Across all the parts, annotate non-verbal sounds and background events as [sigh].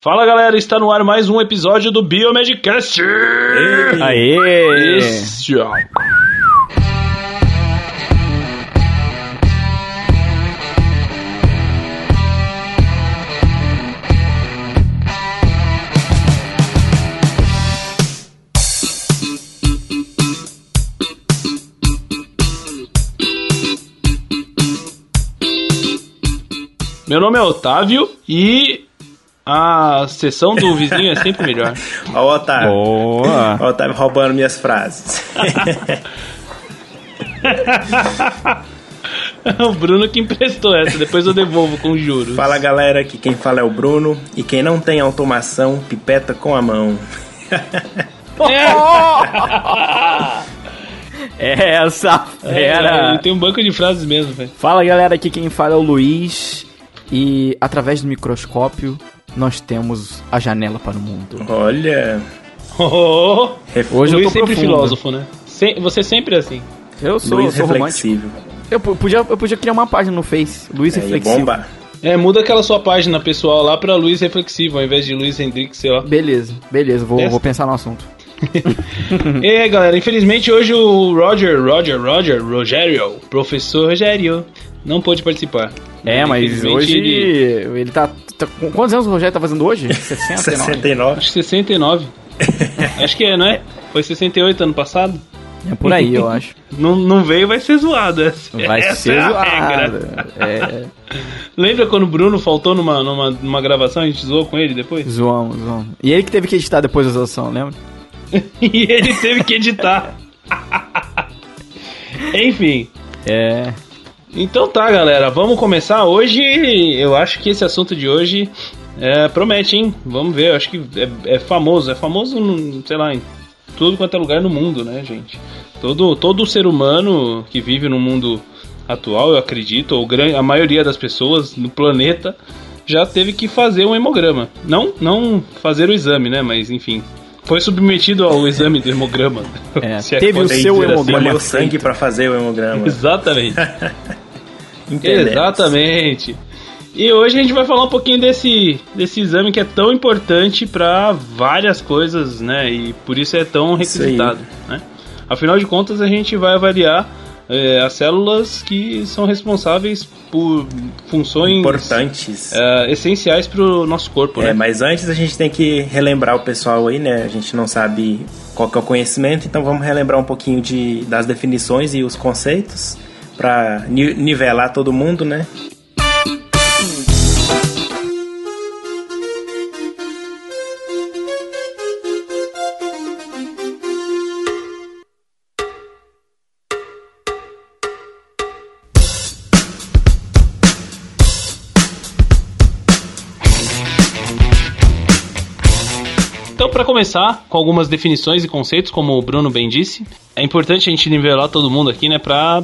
Fala galera, está no ar mais um episódio do Biomedcast! Aê! Meu nome é Otávio e a sessão do vizinho é sempre melhor. [laughs] Ó o Otávio. Boa! Ó o Otávio roubando minhas frases. [laughs] o Bruno que emprestou essa, depois eu devolvo com juros. Fala galera, aqui quem fala é o Bruno. E quem não tem automação, pipeta com a mão. [laughs] Essa É, fera! ele tem um banco de frases mesmo, velho. Fala galera, aqui quem fala é o Luiz. E através do microscópio nós temos a janela para o mundo. Olha. [laughs] Oh, ref- Hoje eu Luiz tô sempre profundo. filósofo, né? Se- você sempre é assim. Eu sou, Luiz sou romântico. reflexivo. Eu podia, eu podia criar uma página no Face, Luiz É, Reflexivo. bombar. É, muda aquela sua página pessoal lá pra Luiz Reflexivo, ao invés de Luiz Hendrix, sei lá. Beleza, beleza, vou, vou pensar no assunto. e [laughs] aí, galera, infelizmente hoje o Roger, Roger, Roger, Rogério, professor Rogério, não pôde participar. É, mas hoje ele- ele, tá, tá- Quantos anos o Rogério tá fazendo hoje? [laughs] 60, 69. Acho que 69. [laughs] Acho que é, não é? Foi 68 ano passado? É por aí, eu acho. Não, não veio, vai ser zoado. Essa, Vai essa ser é zoado. É, Lembra quando o Bruno faltou numa, numa, numa gravação? A gente zoou com ele depois? zoamos, zoamos. E ele que teve que editar depois da zoação, lembra? [laughs] e ele teve que editar. Enfim. É. Então tá, galera. Vamos começar. Hoje, eu acho que esse assunto de hoje é, promete, hein? Vamos ver. Eu acho que é, é famoso. É famoso, sei lá, em tudo quanto é lugar no mundo, né, gente? Todo, todo ser humano que vive no mundo atual, eu acredito, ou a maioria das pessoas no planeta já teve que fazer um hemograma. Não, não fazer o exame, né? Mas enfim. Foi submetido ao exame do hemograma. [laughs] É, Se teve o seu assim. hemograma. Colheu sangue pra fazer o hemograma. [laughs] Exatamente. [laughs] Exatamente. E hoje a gente vai falar um pouquinho desse, desse exame que é tão importante para várias coisas, né? E por isso é tão requisitado, né? Afinal de contas, a gente vai avaliar eh, as células que são responsáveis por funções Importantes. eh, essenciais para o nosso corpo, É, né? mas antes a gente tem que relembrar o pessoal aí, né? A gente não sabe qual é o conhecimento, então vamos relembrar um pouquinho de, das definições e os conceitos para nivelar todo mundo, né? Começar, com algumas definições e conceitos, como o Bruno bem disse, é importante a gente nivelar todo mundo aqui, né? Pra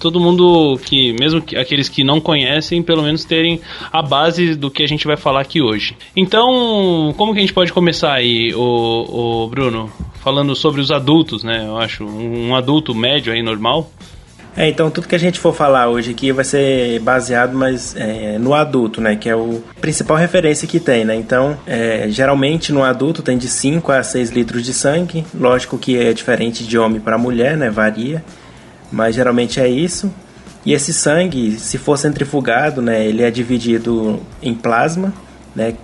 todo mundo que, mesmo que, aqueles que não conhecem, pelo menos terem a base do que a gente vai falar aqui hoje. Então, como que a gente pode começar aí, o, o Bruno? Falando sobre os adultos, né? Eu acho, um adulto médio aí, normal. É, então tudo que a gente for falar hoje aqui vai ser baseado mas, é, no adulto, né? Que é o principal referência que tem, né? Então, é, geralmente no adulto tem de 5 a 6 litros de sangue. Lógico que é diferente de homem para mulher, né? Varia. Mas geralmente é isso. E esse sangue, se for centrifugado, né? Ele é dividido em plasma, né?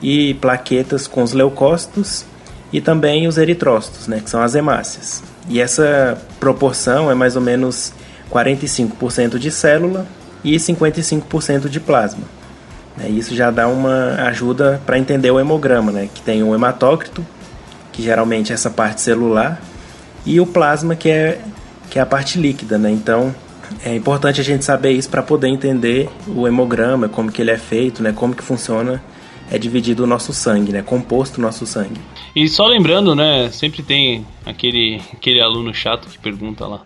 E plaquetas com os leucócitos e também os eritrócitos, né? Que são as hemácias. E essa proporção é mais ou menos 45% de célula e 55% de plasma. Né, Isso já dá uma ajuda para entender o hemograma, né? que tem o hematócrito, que geralmente é essa parte celular, e o plasma, que é, que é a parte líquida. Né? Então é importante a gente saber isso para poder entender o hemograma, como que ele é feito, né? como que funciona, é dividido o nosso sangue, né? composto o nosso sangue. E só lembrando, né? Sempre tem aquele, aquele aluno chato que pergunta lá.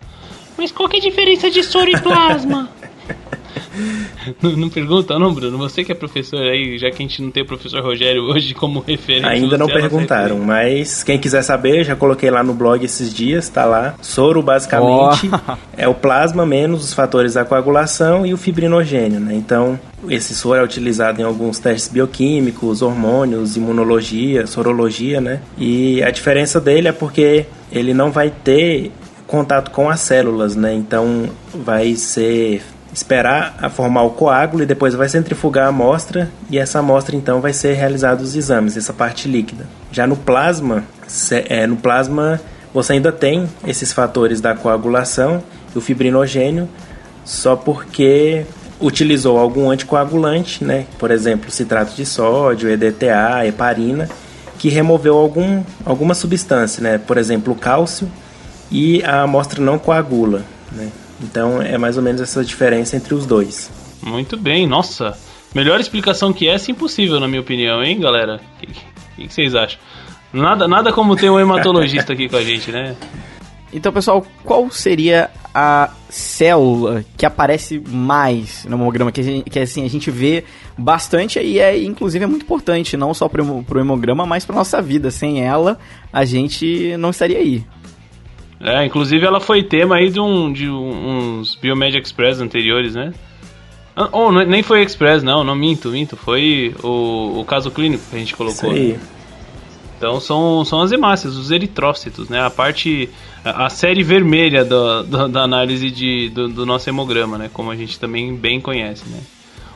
Mas qual que é a diferença de soro e plasma? [laughs] não, não, pergunta, não, Bruno? Você que é professor aí, já que a gente não tem o professor Rogério hoje como referência. Ainda não perguntaram, mas quem quiser saber, já coloquei lá no blog esses dias, tá lá. Soro, basicamente, oh. [laughs] é o plasma menos os fatores da coagulação e o fibrinogênio, né? Então, esse soro é utilizado em alguns testes bioquímicos, hormônios, imunologia, sorologia, né? E a diferença dele é porque ele não vai ter contato com as células, né? Então vai ser esperar a formar o coágulo e depois vai centrifugar a amostra e essa amostra então vai ser realizados os exames, essa parte líquida. Já no plasma, é, no plasma você ainda tem esses fatores da coagulação e o fibrinogênio, só porque utilizou algum anticoagulante, né? Por exemplo, citrato de sódio, EDTA, heparina, que removeu algum, alguma substância, né? Por exemplo, o cálcio e a amostra não coagula, né? Então é mais ou menos essa diferença entre os dois. Muito bem, nossa. Melhor explicação que essa, impossível, na minha opinião, hein, galera? O que, que, vocês acham? Nada, nada como ter um hematologista aqui com a gente, né? Então, pessoal, qual seria a célula que aparece mais no hemograma? Que, a gente, que assim, a gente vê bastante e é, inclusive, é muito importante, não só para o hemograma, mas para nossa vida. Sem ela, a gente não estaria aí. É, inclusive ela foi tema aí de, um, de uns Biomed Express anteriores, né? Ah, oh, nem foi Express, não, não minto, minto. Foi o, o caso clínico que a gente colocou. Isso aí. Então são, são as hemácias, os eritrócitos, né? A parte, a, a série vermelha do, do, da análise de, do, do, nosso hemograma, né? Como a gente também bem conhece, né?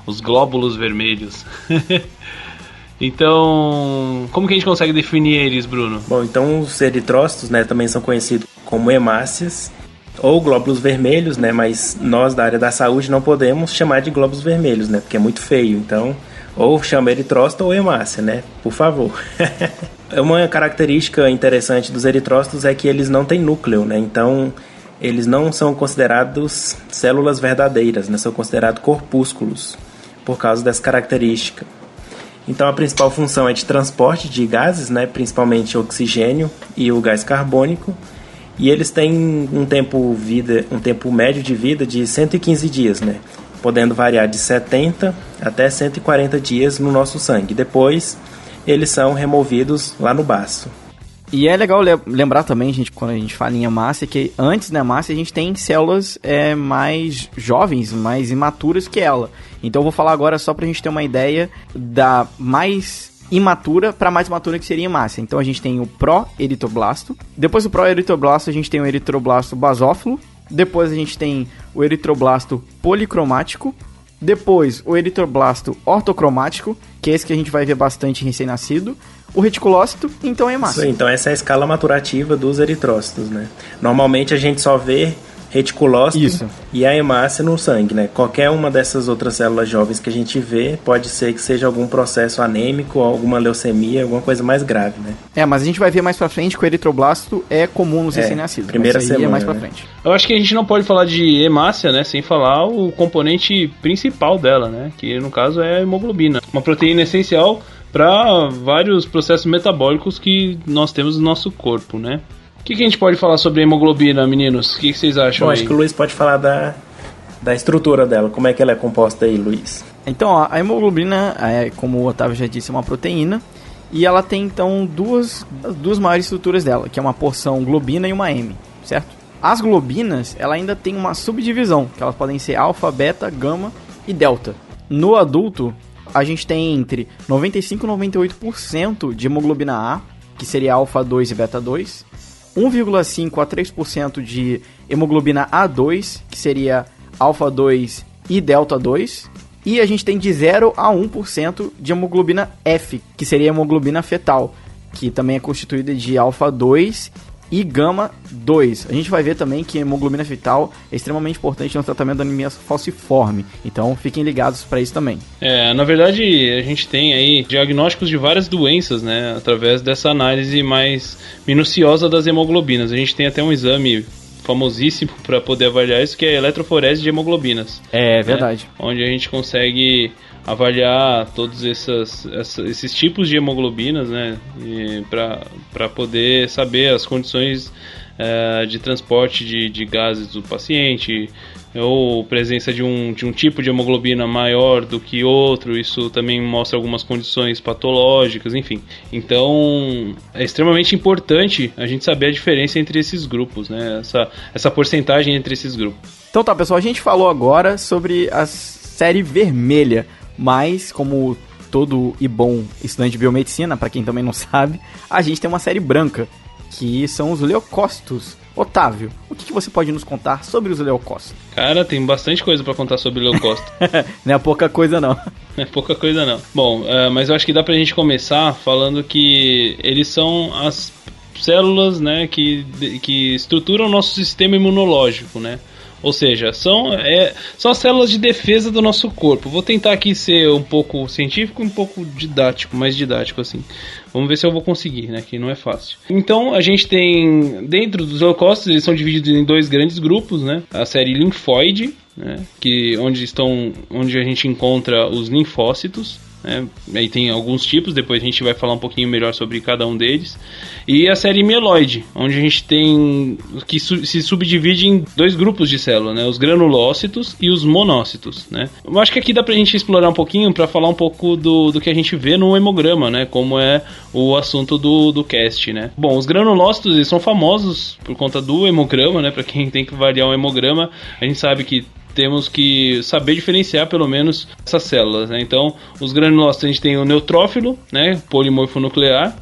Os glóbulos vermelhos. [laughs] então, como que a gente consegue definir eles, Bruno? Bom, então os eritrócitos, né, também são conhecidos como hemácias ou glóbulos vermelhos, né? Mas nós da área da saúde não podemos chamar de glóbulos vermelhos, né? Porque é muito feio. Então, ou chama eritrócito ou hemácia, né? Por favor. [laughs] Uma característica interessante dos eritrócitos é que eles não têm núcleo, né? Então, eles não são considerados células verdadeiras, né? São considerados corpúsculos por causa dessa característica. Então, a principal função é de transporte de gases, né? Principalmente oxigênio e o gás carbônico e eles têm um tempo vida, um tempo médio de vida de 115 dias, né? Podendo variar de 70 até 140 dias no nosso sangue. Depois, eles são removidos lá no baço. E é legal lembrar também, gente, quando a gente fala em hemácia, que antes da hemácia a gente tem células é, mais jovens, mais imaturas que ela. Então eu vou falar agora só pra gente ter uma ideia da mais imatura para mais imatura que seria hemácia. Então a gente tem o pró-eritroblasto. Depois do pró-eritroblasto a gente tem o eritroblasto basófilo. Depois a gente tem o eritroblasto policromático. Depois o eritroblasto ortocromático, que é esse que a gente vai ver bastante em recém-nascido. O reticulócito, então é hemácia. Isso, então essa é a escala maturativa dos eritrócitos, né? Normalmente a gente só vê reticulócito Isso. e a hemácia no sangue, né? Qualquer uma dessas outras células jovens que a gente vê pode ser que seja algum processo anêmico, alguma leucemia, alguma coisa mais grave, né? É, mas a gente vai ver mais pra frente que o eritroblasto é comum nos é, recém-nascidos. Primeira semana, é mais pra né? frente. Eu acho que a gente não pode falar de hemácia, né, sem falar o componente principal dela, né, que no caso é a hemoglobina, uma proteína essencial para vários processos metabólicos que nós temos no nosso corpo, né? O que, que, a gente pode falar sobre a hemoglobina, meninos? O que, que vocês acham? Bom, acho que o Luiz pode falar da, da estrutura dela. Como é que ela é composta aí, Luiz? Então, ó, a hemoglobina, é, como o Otávio já disse, é uma proteína. E ela tem, então, duas, duas maiores estruturas dela, que é uma porção globina e uma M, certo? As globinas, ela ainda tem uma subdivisão, que elas podem ser alfa, beta, gama e delta. No adulto, a gente tem entre 95 e 98% de hemoglobina A, que seria alfa 2 e beta 2, 1,5 a 3% de hemoglobina A2, que seria alfa 2 e delta 2, e a gente tem de 0 a 1% de hemoglobina F, que seria hemoglobina fetal, que também é constituída de alfa 2 e gama 2. A gente vai ver também que hemoglobina fetal é extremamente importante no tratamento da anemia falciforme. Então fiquem ligados para isso também. É, na verdade, a gente tem aí diagnósticos de várias doenças, né, através dessa análise mais minuciosa das hemoglobinas. A gente tem até um exame famosíssimo [laughs] para poder avaliar isso, que é a eletroforese de hemoglobinas. É, verdade. Né, onde a gente consegue avaliar todos essas, esses tipos de hemoglobinas, né, para poder saber as condições uh, de transporte de, de gases do paciente, ou presença de um, de um tipo de hemoglobina maior do que outro, isso também mostra algumas condições patológicas, enfim. Então é extremamente importante a gente saber a diferença entre esses grupos, né? Essa, essa porcentagem entre esses grupos. Então tá, pessoal, a gente falou agora sobre a série vermelha, mas como todo e bom estudante de biomedicina, para quem também não [laughs] sabe, a gente tem uma série branca, que são os leucócitos. Otávio, o que, que você pode nos contar sobre os leucócitos? Cara, tem bastante coisa para contar sobre leucócito. [laughs] não é pouca coisa não. Não é pouca coisa não. Bom, uh, mas eu acho que dá pra gente começar falando que eles são as células, né, que, que estruturam o nosso sistema imunológico, né? Ou seja, são, é, são as células de defesa do nosso corpo. Vou tentar aqui ser um pouco científico e um pouco didático, mais didático assim. Vamos ver se eu vou conseguir, né? Que não é fácil. Então a gente tem dentro dos leucócitos eles são divididos em dois grandes grupos, né? A série linfóide, né? Que onde estão, onde a gente encontra os linfócitos né? Aí tem alguns tipos, depois a gente vai falar um pouquinho melhor sobre cada um deles. E a série mieloide, onde a gente tem que su se subdivide em dois grupos de células, né? Os granulócitos e os monócitos, né? Eu acho que aqui dá pra gente explorar um pouquinho para falar um pouco do, do que a gente vê no hemograma, né? Como é o assunto do, do cast, né? Bom, os granulócitos eles são famosos por conta do hemograma, né? Para quem tem que variar um hemograma, a gente sabe que temos que saber diferenciar pelo menos essas células. Né? Então, os granulócitos a gente tem o neutrófilo, né, polimorfo nuclear,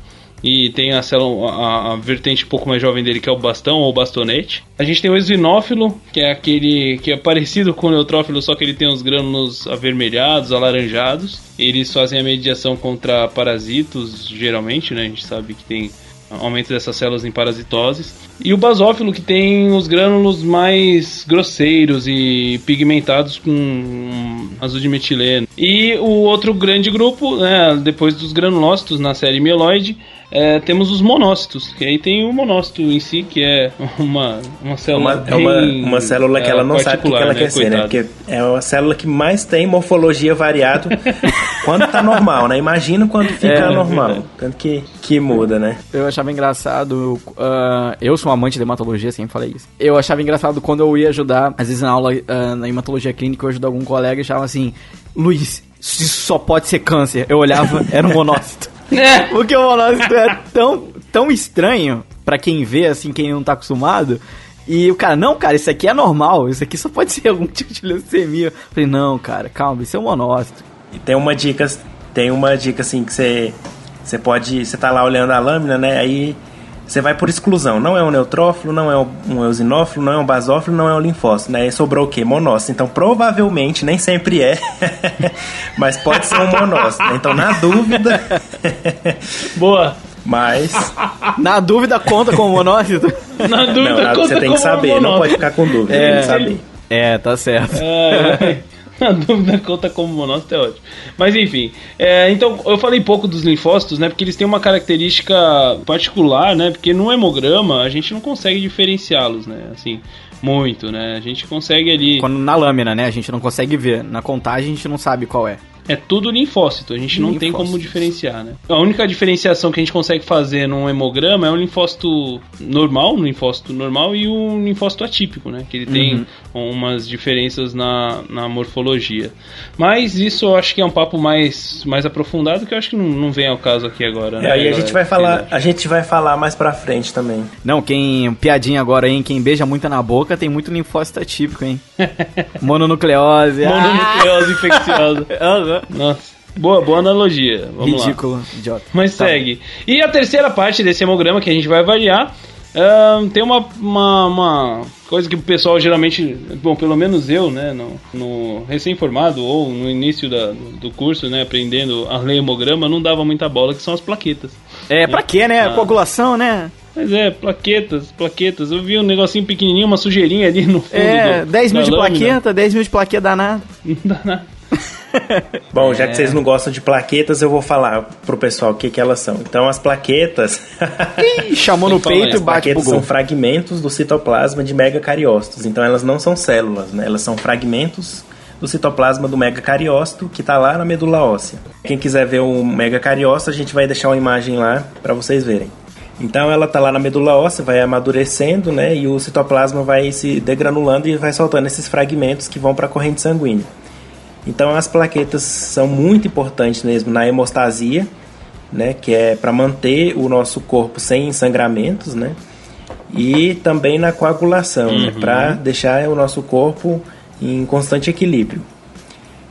e tem a célula, a, a, vertente um pouco mais jovem dele que é o bastão ou bastonete. A gente tem o esinófilo, que é aquele que é parecido com o neutrófilo, só que ele tem os grânulos avermelhados, alaranjados. Eles fazem a mediação contra parasitos, geralmente, né? A gente sabe que tem aumento dessas células em parasitoses. E o basófilo, que tem os grânulos mais grosseiros e pigmentados com azul de metileno. E o outro grande grupo, né, depois dos granulócitos na série mieloide, é, temos os monócitos, que aí tem o monócito em si, que é uma, uma célula. Uma, é uma, uma célula que ela não sabe o que ela né, quer ser, né? Porque é uma célula que mais tem morfologia variada [laughs] quando tá normal, né? Imagina quando fica é, normal. Tanto que, que muda, né? Eu achava engraçado. Uh, eu sou um amante de hematologia, sempre falei isso. Eu achava engraçado quando eu ia ajudar, às vezes na aula uh, na hematologia clínica, eu ajudava algum colega e achava assim: Luiz, isso só pode ser câncer. Eu olhava, era um monócito. É. Porque o monócito é tão, tão estranho para quem vê, assim, quem não tá acostumado. E o cara, não, cara, isso aqui é normal, isso aqui só pode [laughs] ser algum tipo de leucemia. Eu falei, não, cara, calma, isso é um monócito. E tem uma dica, tem uma dica assim que você você pode, você tá lá olhando a lâmina, né? Aí você vai por exclusão. Não é um neutrófilo, não é um eosinófilo, não é um basófilo, não é um linfócito, né? E sobrou o quê? Monócito. Então, provavelmente, nem sempre é, [laughs] mas pode ser um monócito. Né? Então, na dúvida... [laughs] Boa. Mas... Na dúvida, conta com monócito? [laughs] Na dúvida, não, conta Você tem que saber, não pode ficar com dúvida, é, tem que saber. É, tá certo. É... A dúvida [laughs] conta como monócito é ótimo. Mas enfim, é, então eu falei pouco dos linfócitos, né? Porque eles têm uma característica particular, né? Porque no hemograma a gente não consegue diferenciá-los, né? Assim, muito, né? A gente consegue ali. Quando na lâmina, né? A gente não consegue ver. Na contagem a gente não sabe qual é. É tudo linfócito, a gente não linfócito. tem como diferenciar, né? A única diferenciação que a gente consegue fazer num hemograma é um linfócito normal, um linfócito normal e um linfócito atípico, né? Que ele tem uhum. umas diferenças na, na morfologia. Mas isso eu acho que é um papo mais, mais aprofundado que eu acho que não, não vem ao caso aqui agora, né? É, aí a gente vai falar, a gente vai falar mais pra frente também. Não, quem piadinha agora, hein? Quem beija muito na boca tem muito linfócito atípico, hein? [laughs] Mononucleose. Mononucleose infecciosa. [laughs] Nossa. Boa, boa analogia. Vamos Ridículo, lá. idiota. Mas tá segue. Bom. E a terceira parte desse hemograma que a gente vai avaliar uh, tem uma, uma, uma, coisa que o pessoal geralmente, bom, pelo menos eu, né, no, no recém-formado ou no início da, do curso, né, aprendendo a ler hemograma, não dava muita bola, que são as plaquetas. É, né? pra quê, né? Ah. Coagulação, né? Mas é, plaquetas, plaquetas. Eu vi um negocinho pequenininho, uma sujeirinha ali no fundo. É, do, 10 mil de lâmina. plaqueta, 10 mil de plaqueta danado. Não [laughs] dá nada. [laughs] Bom, já que vocês não gostam de plaquetas, eu vou falar pro pessoal o que, que elas são. Então, as plaquetas. Ih, [laughs] chamou no peito e bate plaquetas são fragmentos do citoplasma de megacariócitos. Então, elas não são células, né? Elas são fragmentos do citoplasma do megacariócito que está lá na medula óssea. Quem quiser ver o megacariócito, a gente vai deixar uma imagem lá para vocês verem. Então ela tá lá na medula óssea, vai amadurecendo, né? E o citoplasma vai se degranulando e vai soltando esses fragmentos que vão para a corrente sanguínea. Então as plaquetas são muito importantes mesmo na hemostasia, né? Que é para manter o nosso corpo sem sangramentos, né? E também na coagulação, né, uhum. né? Para deixar o nosso corpo em constante equilíbrio.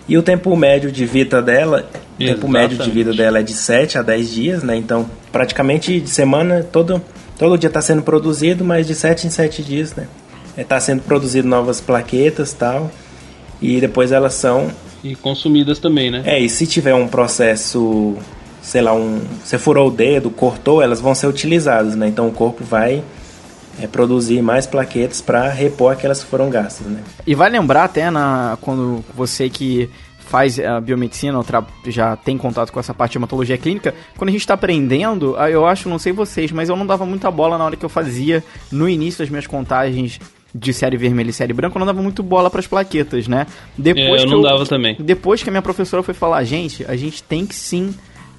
E o tempo médio de vida dela, o tempo médio de vida dela é de 7 a 10 dias, né? Então, praticamente de semana, todo, todo dia está sendo produzido, mas de 7 em 7 dias, né? Está é, sendo produzido novas plaquetas tal. E depois elas são. E consumidas também, né? É, e se tiver um processo, sei lá, um. Você furou o dedo, cortou, elas vão ser utilizadas, né? Então o corpo vai é, produzir mais plaquetas para repor aquelas que foram gastas, né? E vai lembrar até na quando você que faz a biomedicina, já tem contato com essa parte de hematologia clínica, quando a gente está aprendendo, eu acho, não sei vocês, mas eu não dava muita bola na hora que eu fazia no início das minhas contagens de série vermelha e série branca, eu não dava muito bola para as plaquetas, né? Depois é, eu não eu, dava também. Depois que a minha professora foi falar, gente, a gente tem que sim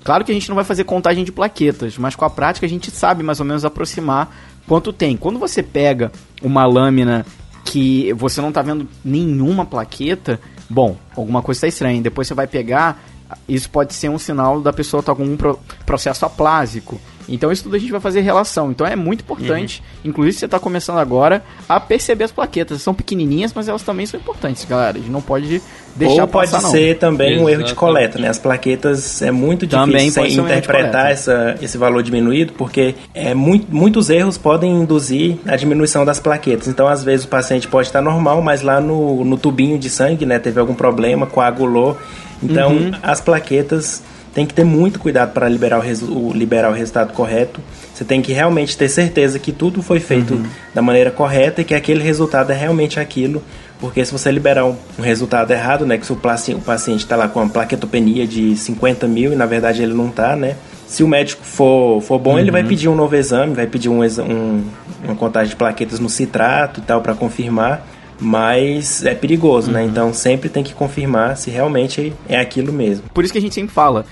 Claro que a gente não vai fazer contagem de plaquetas, mas com a prática a gente sabe mais ou menos aproximar quanto tem. Quando você pega uma lâmina que você não está vendo nenhuma plaqueta, bom, alguma coisa está estranha. Depois você vai pegar, isso pode ser um sinal da pessoa estar tá com um processo aplásico. Então isso tudo a gente vai fazer relação. Então é muito importante, uhum. inclusive você está começando agora, a perceber as plaquetas. São pequenininhas, mas elas também são importantes, galera. A gente não pode deixar Ou pode passar, ser também um erro de coleta, né? As plaquetas é muito difícil interpretar um essa, esse valor diminuído, porque é muito, muitos erros podem induzir a diminuição das plaquetas. Então, às vezes, o paciente pode estar normal, mas lá no, no tubinho de sangue, né, teve algum problema, coagulou. Então, uhum. as plaquetas tem que ter muito cuidado para liberar o, liberar o resultado correto. Você tem que realmente ter certeza que tudo foi feito uhum. da maneira correta e que aquele resultado é realmente aquilo. Porque se você liberar um, um resultado errado, né, que se o, o paciente está lá com uma plaquetopenia de 50 mil e na verdade ele não está, né? Se o médico for, for bom, uhum. ele vai uhum. pedir um novo exame, vai pedir um, um, uma contagem de plaquetas no citrato e tal para confirmar mas é perigoso, né? uhum. né? Então sempre tem que confirmar se realmente é aquilo mesmo. Por isso que a gente sempre fala,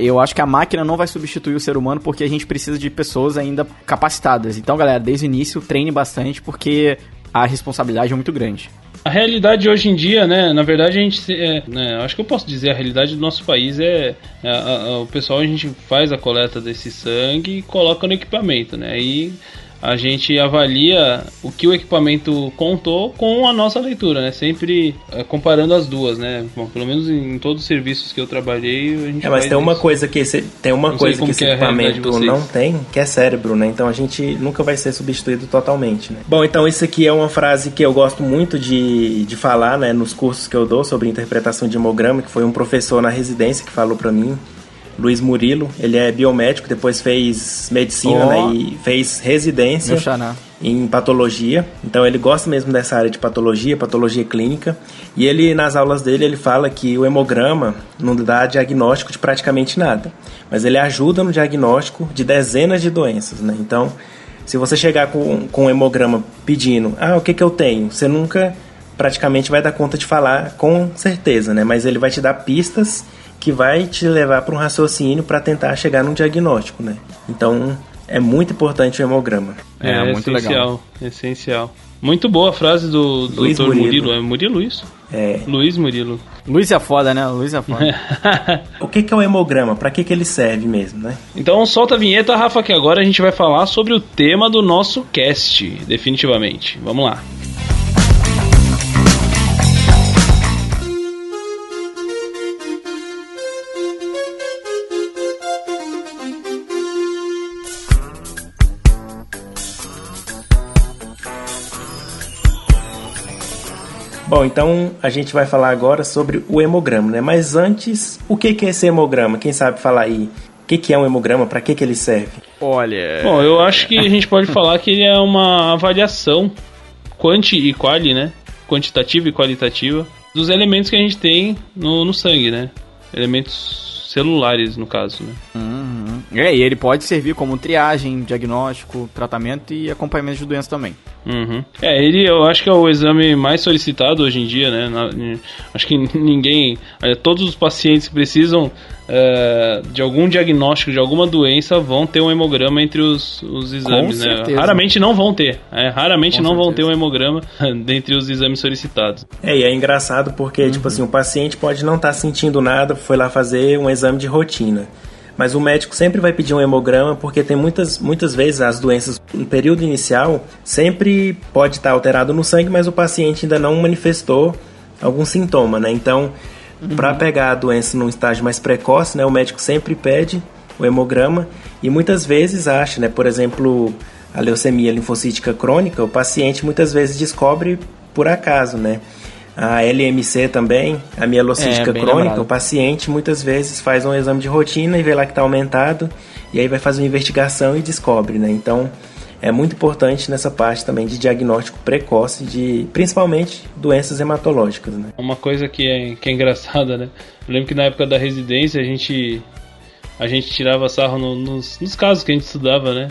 eu acho que a máquina não vai substituir o ser humano porque a gente precisa de pessoas ainda capacitadas. Então, galera, desde o início treine bastante porque a responsabilidade é muito grande. A realidade hoje em dia, né? Na verdade, a gente. É, né, acho que eu posso dizer, a realidade do nosso país é. é a, a, o pessoal, a gente faz a coleta desse sangue e coloca no equipamento, né? E a gente avalia o que o equipamento contou com a nossa leitura, né? Sempre é, comparando as duas, né? Bom, pelo menos em todos os serviços que eu trabalhei, a gente É, mas tem uma coisa que esse, tem uma não coisa que esse que é equipamento não tem, que é cérebro, né? Então a gente nunca vai ser substituído totalmente, né? Bom, então isso aqui é uma frase que eu gosto muito de, de falar, né, nos cursos que eu dou sobre interpretação de hemograma, que foi um professor na residência que falou para mim Luiz Murilo. Ele é biomédico, depois fez medicina oh. né, e fez residência em patologia. Então ele gosta mesmo dessa área de patologia, patologia clínica. E ele nas aulas dele ele fala que o hemograma não dá diagnóstico de praticamente nada, mas ele ajuda no diagnóstico de dezenas de doenças, né? Então, se você chegar com, com um hemograma pedindo, ah, o que que eu tenho? Você nunca praticamente vai dar conta de falar com certeza, né? Mas ele vai te dar pistas que vai te levar para um raciocínio para tentar chegar num diagnóstico, né? Então é muito importante o hemograma. É, é muito essencial, legal. essencial. Muito boa a frase do, do Luiz Dr. Murilo. Murilo. É Murilo isso? É. Luiz Murilo. Luiz é foda, né? Luiz é foda. [laughs] o que, que é o hemograma? Para que, que ele serve mesmo, né? Então solta a vinheta, Rafa, que agora a gente vai falar sobre o tema do nosso cast, definitivamente. Vamos lá. Bom, então a gente vai falar agora sobre o hemograma, né? Mas antes, o que é esse hemograma? Quem sabe falar aí? O que é um hemograma? Para que, que ele serve? Olha. Bom, eu acho que a gente pode falar que ele é uma avaliação quanti e quali, né? Quantitativa e qualitativa dos elementos que a gente tem no, no sangue, né? Elementos celulares, no caso, né? Uhum. É, e ele pode servir como triagem, diagnóstico, tratamento e acompanhamento de doenças também. Uhum. É, ele eu acho que é o exame mais solicitado hoje em dia, né? Na, acho que [laughs] ninguém. É, todos os pacientes que precisam é, de algum diagnóstico de alguma doença vão ter um hemograma entre os, os exames, Com né? certeza. Raramente não vão ter. É, raramente Com não vão certeza. ter um hemograma [laughs] dentre os exames solicitados. É, e é engraçado porque, tipo assim, o paciente pode não estar sentindo nada, foi lá fazer um exame de rotina. Mas o médico sempre vai pedir um hemograma porque tem muitas, muitas vezes as doenças no período inicial sempre pode estar alterado no sangue, mas o paciente ainda não manifestou algum sintoma, né? Então, para pegar a doença num estágio mais precoce, né, o médico sempre pede o hemograma e muitas vezes acha, né, por exemplo, a leucemia linfocítica crônica, o paciente muitas vezes descobre por acaso, né? A LMC também, a mielocítica É, crônica, lembrado. o paciente muitas vezes faz um exame de rotina e vê lá que está aumentado, e aí vai fazer uma investigação e descobre, né? Então, é muito importante nessa parte também de diagnóstico precoce de, principalmente, doenças hematológicas, né? Uma coisa que é, que é engraçada, né? Eu lembro que na época da residência a gente a gente tirava sarro no- nos, nos casos que a gente estudava, né?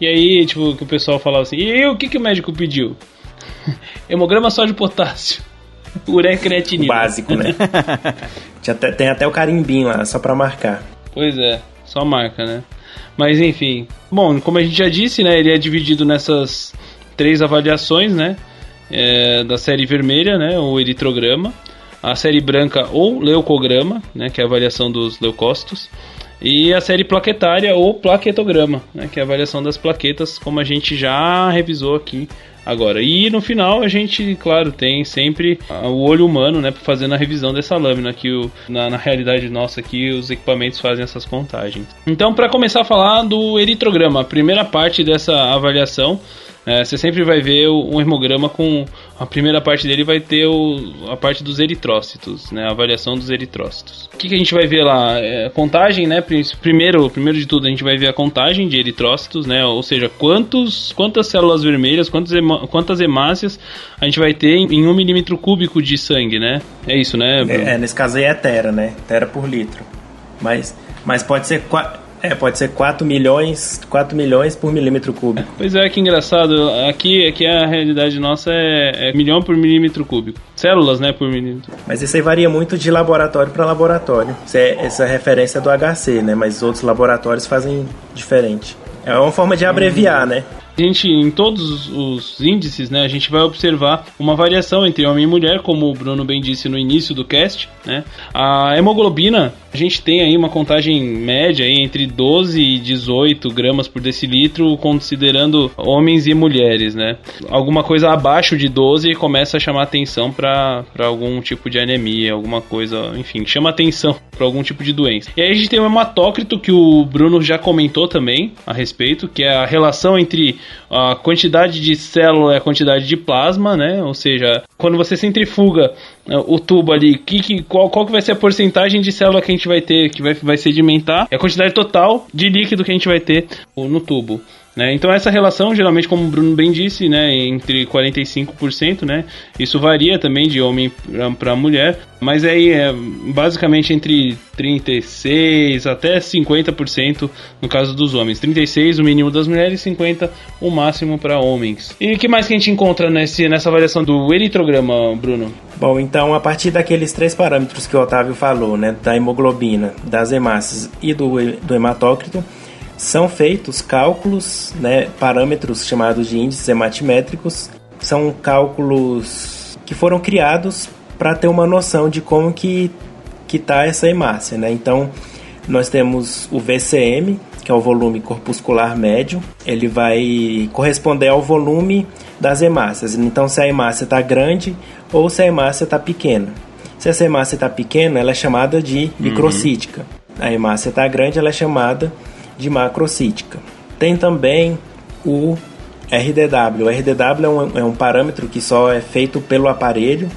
E aí, tipo, que o pessoal falava assim, e aí, o que, que o médico pediu? [laughs] Hemograma só de potássio. O creatinina. básico, né? [laughs] Até- tem até o carimbinho lá, só para marcar. Pois é, só marca, né? Mas enfim. Bom, como a gente já disse, né? Ele é dividido nessas três avaliações, né? É, da série vermelha, né? O eritrograma. A série branca ou leucograma, né? Que é a avaliação dos leucócitos. E a série plaquetária ou plaquetograma, né? Que é a avaliação das plaquetas, como a gente já revisou aqui agora. E no final a gente, claro, tem sempre ah, o olho humano, né, fazendo a revisão dessa lâmina que o, na, na realidade nossa aqui os equipamentos fazem essas contagens. Então, para começar a falar do eritrograma, a primeira parte dessa avaliação, é, você sempre vai ver um hemograma com a primeira parte dele vai ter o, a parte dos eritrócitos, né, a avaliação dos eritrócitos. O que, que a gente vai ver lá? É, contagem, né? prim- Primeiro, primeiro de tudo, a gente vai ver a contagem de eritrócitos, né? Ou seja, quantos, quantas células vermelhas, quantas, hema- quantas hemácias a gente vai ter em, em um milímetro cúbico de sangue, né? É isso, né? Bruno? É, nesse caso aí é tera, né? Tera por litro. Mas, mas pode ser é, pode ser 4 milhões, 4 milhões por milímetro cúbico. Pois é, que engraçado. Aqui, aqui a realidade nossa é, é milhão por milímetro cúbico. Células, né, por milímetro. Mas isso aí varia muito de laboratório para laboratório. Isso é, essa referência é do HC, né? Mas outros laboratórios fazem diferente. É uma forma de abreviar, né? A gente, em todos os índices, né, a gente vai observar uma variação entre homem e mulher, como o Bruno bem disse no início do cast, né? A hemoglobina, a gente tem aí uma contagem média aí entre 12 e 18 gramas por decilitro, considerando homens e mulheres, né? Alguma coisa abaixo de 12 começa a chamar atenção para algum tipo de anemia, alguma coisa, enfim, chama atenção para algum tipo de doença. E aí a gente tem o hematócrito que o Bruno já comentou também a respeito, que é a relação entre a quantidade de célula e a quantidade de plasma, né? Ou seja, quando você centrifuga né, o tubo ali, que, que, qual, qual que vai ser a porcentagem de célula que a gente vai ter, que vai, vai sedimentar, e a quantidade total de líquido que a gente vai ter no tubo. Né? Então essa relação, geralmente, como o Bruno bem disse, né, entre 45%, né, isso varia também de homem para mulher, mas aí é basicamente entre 36 até 50% no caso dos homens. 36 o mínimo das mulheres, 50 o máximo para homens. E o que mais que a gente encontra nesse, nessa avaliação do eritrograma, Bruno? Bom, então a partir daqueles três parâmetros que o Otávio falou, né? Da hemoglobina, das hemácias e do, do hematócrito, são feitos cálculos, né, parâmetros chamados de índices hematimétricos. São cálculos que foram criados para ter uma noção de como que que está essa hemácia, né? Então, nós temos o VCM, que é o volume corpuscular médio, ele vai corresponder ao volume das hemácias. Então, se a hemácia está grande ou se a hemácia está pequena. Se essa hemácia está pequena, ela é chamada de microcítica. A hemácia está grande, ela é chamada de macrocítica. Tem também o RDW. O RDW é um, é um parâmetro que só é feito pelo aparelho,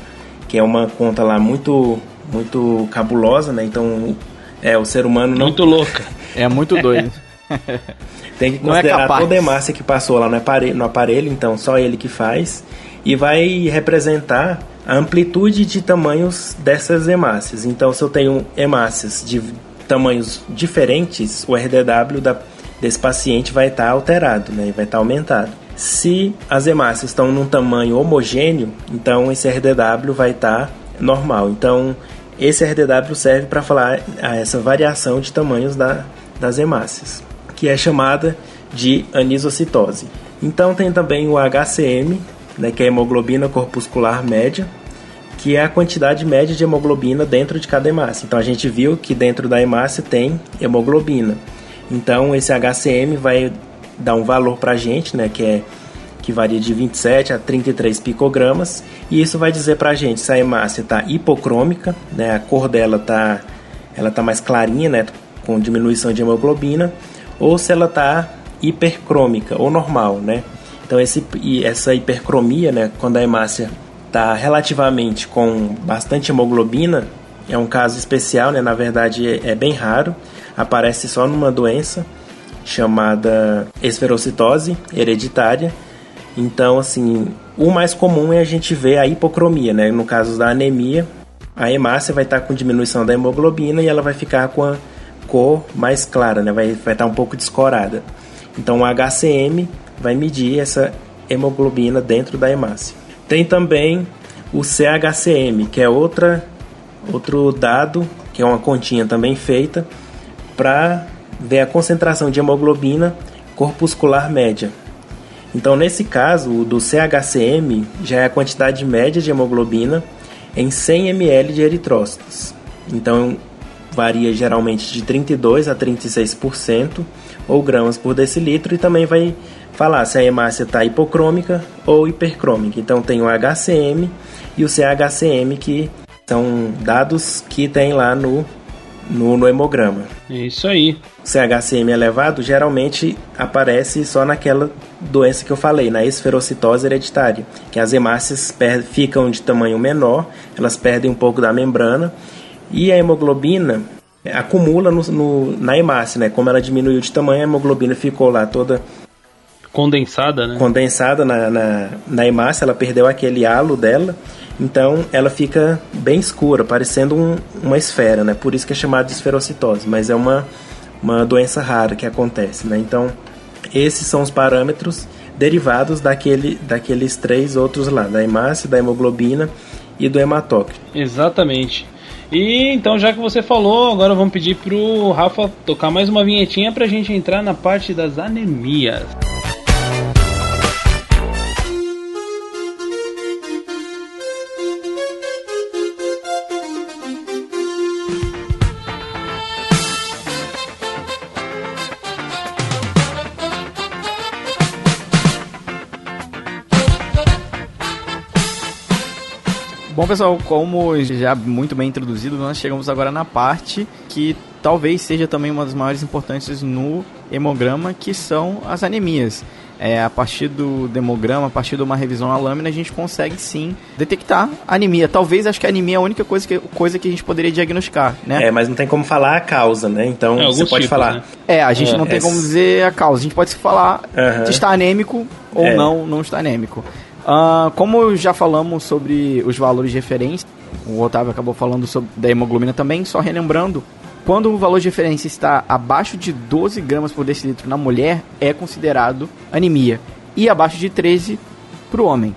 que é uma conta lá muito muito cabulosa, né? Então, é o ser humano não Muito louca. É muito doido. [laughs] tem que é considerar capaz. toda a hemácia que passou lá no aparelho, no aparelho, então só ele que faz, e vai representar a amplitude de tamanhos dessas hemácias. Então, se eu tenho hemácias de tamanhos diferentes, o RDW da, desse paciente vai estar tá alterado, né? vai estar tá aumentado. Se as hemácias estão num tamanho homogêneo, então esse RDW vai estar tá normal. Então, esse RDW serve para falar essa variação de tamanhos da, das hemácias, que é chamada de anisocitose. Então, tem também o HCM, né, que é a hemoglobina corpuscular média, que é a quantidade média de hemoglobina dentro de cada hemácia. Então, a gente viu que dentro da hemácia tem hemoglobina. Então, esse HCM vai dar um valor para a gente, né, que é que varia de 27 a 33 picogramas, e isso vai dizer para a gente se a hemácia está hipocrômica, né, a cor dela está ela tá mais clarinha, né, com diminuição de hemoglobina, ou se ela está hipercrômica ou normal, né. Então esse, essa hipercromia, né, quando a hemácia está relativamente com bastante hemoglobina, é um caso especial, né, na verdade é, bem raro, aparece só numa doença chamada esferocitose hereditária, então, assim, o mais comum é a gente ver a hipocromia, né? No caso da anemia, a hemácia vai estar com diminuição da hemoglobina e ela vai ficar com a cor mais clara, né? Vai, vai estar um pouco descorada. Então, o HCM vai medir essa hemoglobina dentro da hemácia. Tem também o CHCM, que é outra, outro dado, que é uma continha também feita, para ver a concentração de hemoglobina corpuscular média. Então, nesse caso, o do CHCM já é a quantidade média de hemoglobina em 100 ml de eritrócitos. Então, varia geralmente de 32 a 36% ou gramas por decilitro e também vai falar se a hemácia está hipocrômica ou hipercrômica. Então, tem o HCM e o CHCM que são dados que tem lá no no, no hemograma. É isso aí. O CHCM elevado geralmente aparece só naquela doença que eu falei, na esferocitose hereditária, que as hemácias ficam de tamanho menor, elas perdem um pouco da membrana e a hemoglobina acumula no, no, na hemácia, né? Como ela diminuiu de tamanho, a hemoglobina ficou lá toda condensada, né? Condensada na, na, na hemácia, ela perdeu aquele halo dela então ela fica bem escura, parecendo um, uma esfera, né? Por isso que é chamada de esferocitose, mas é uma, uma doença rara que acontece, né? Então esses são os parâmetros derivados daquele, daqueles três outros lá, da hemácia, da hemoglobina e do hematócrito. Exatamente. E então, já que você falou, agora vamos pedir pro Rafa tocar mais uma vinhetinha pra gente entrar na parte das anemias. Bom, pessoal, como já muito bem introduzido, nós chegamos agora na parte que talvez seja também uma das maiores importâncias no hemograma, que são as anemias. É, a partir do demograma, a partir de uma revisão na lâmina, a gente consegue sim detectar anemia. Talvez acho que a anemia é a única coisa que, coisa que a gente poderia diagnosticar, né? É, mas não tem como falar a causa, né? Então é, você pode tipos, falar. Né? É, a gente é, não tem é... como dizer a causa. A gente pode falar uhum. se está anêmico ou é. não, não está anêmico. Uh, como já falamos sobre os valores de referência, o Otávio acabou falando sobre da hemoglobina também, só relembrando, quando o valor de referência está abaixo de 12 gramas por decilitro na mulher, é considerado anemia, e abaixo de 13 para o homem.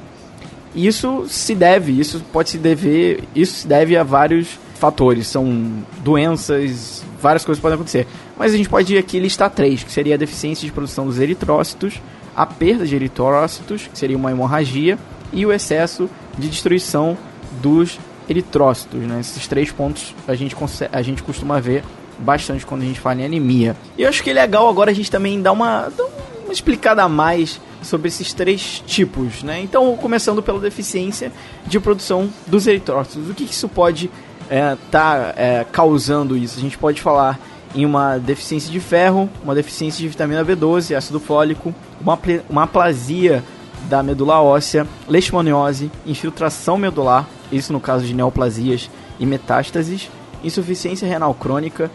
Isso se deve, isso pode se dever, isso se deve a vários fatores, são doenças, várias coisas podem acontecer. Mas a gente pode aqui listar três, que seria a deficiência de produção dos eritrócitos, a perda de eritrócitos, que seria uma hemorragia, e o excesso de destruição dos eritrócitos. Né? Esses três pontos a gente, a gente costuma ver bastante quando a gente fala em anemia. E eu acho que é legal agora a gente também dar uma, dar uma explicada a mais sobre esses três tipos. Né? Então, começando pela deficiência de produção dos eritrócitos. O que, que isso pode estar é, tá, é, causando isso? A gente pode falar em uma deficiência de ferro, uma deficiência de vitamina B12, ácido fólico, uma, uma aplasia da medula óssea, leishmaniose, infiltração medular, isso no caso de neoplasias e metástases, insuficiência renal crônica,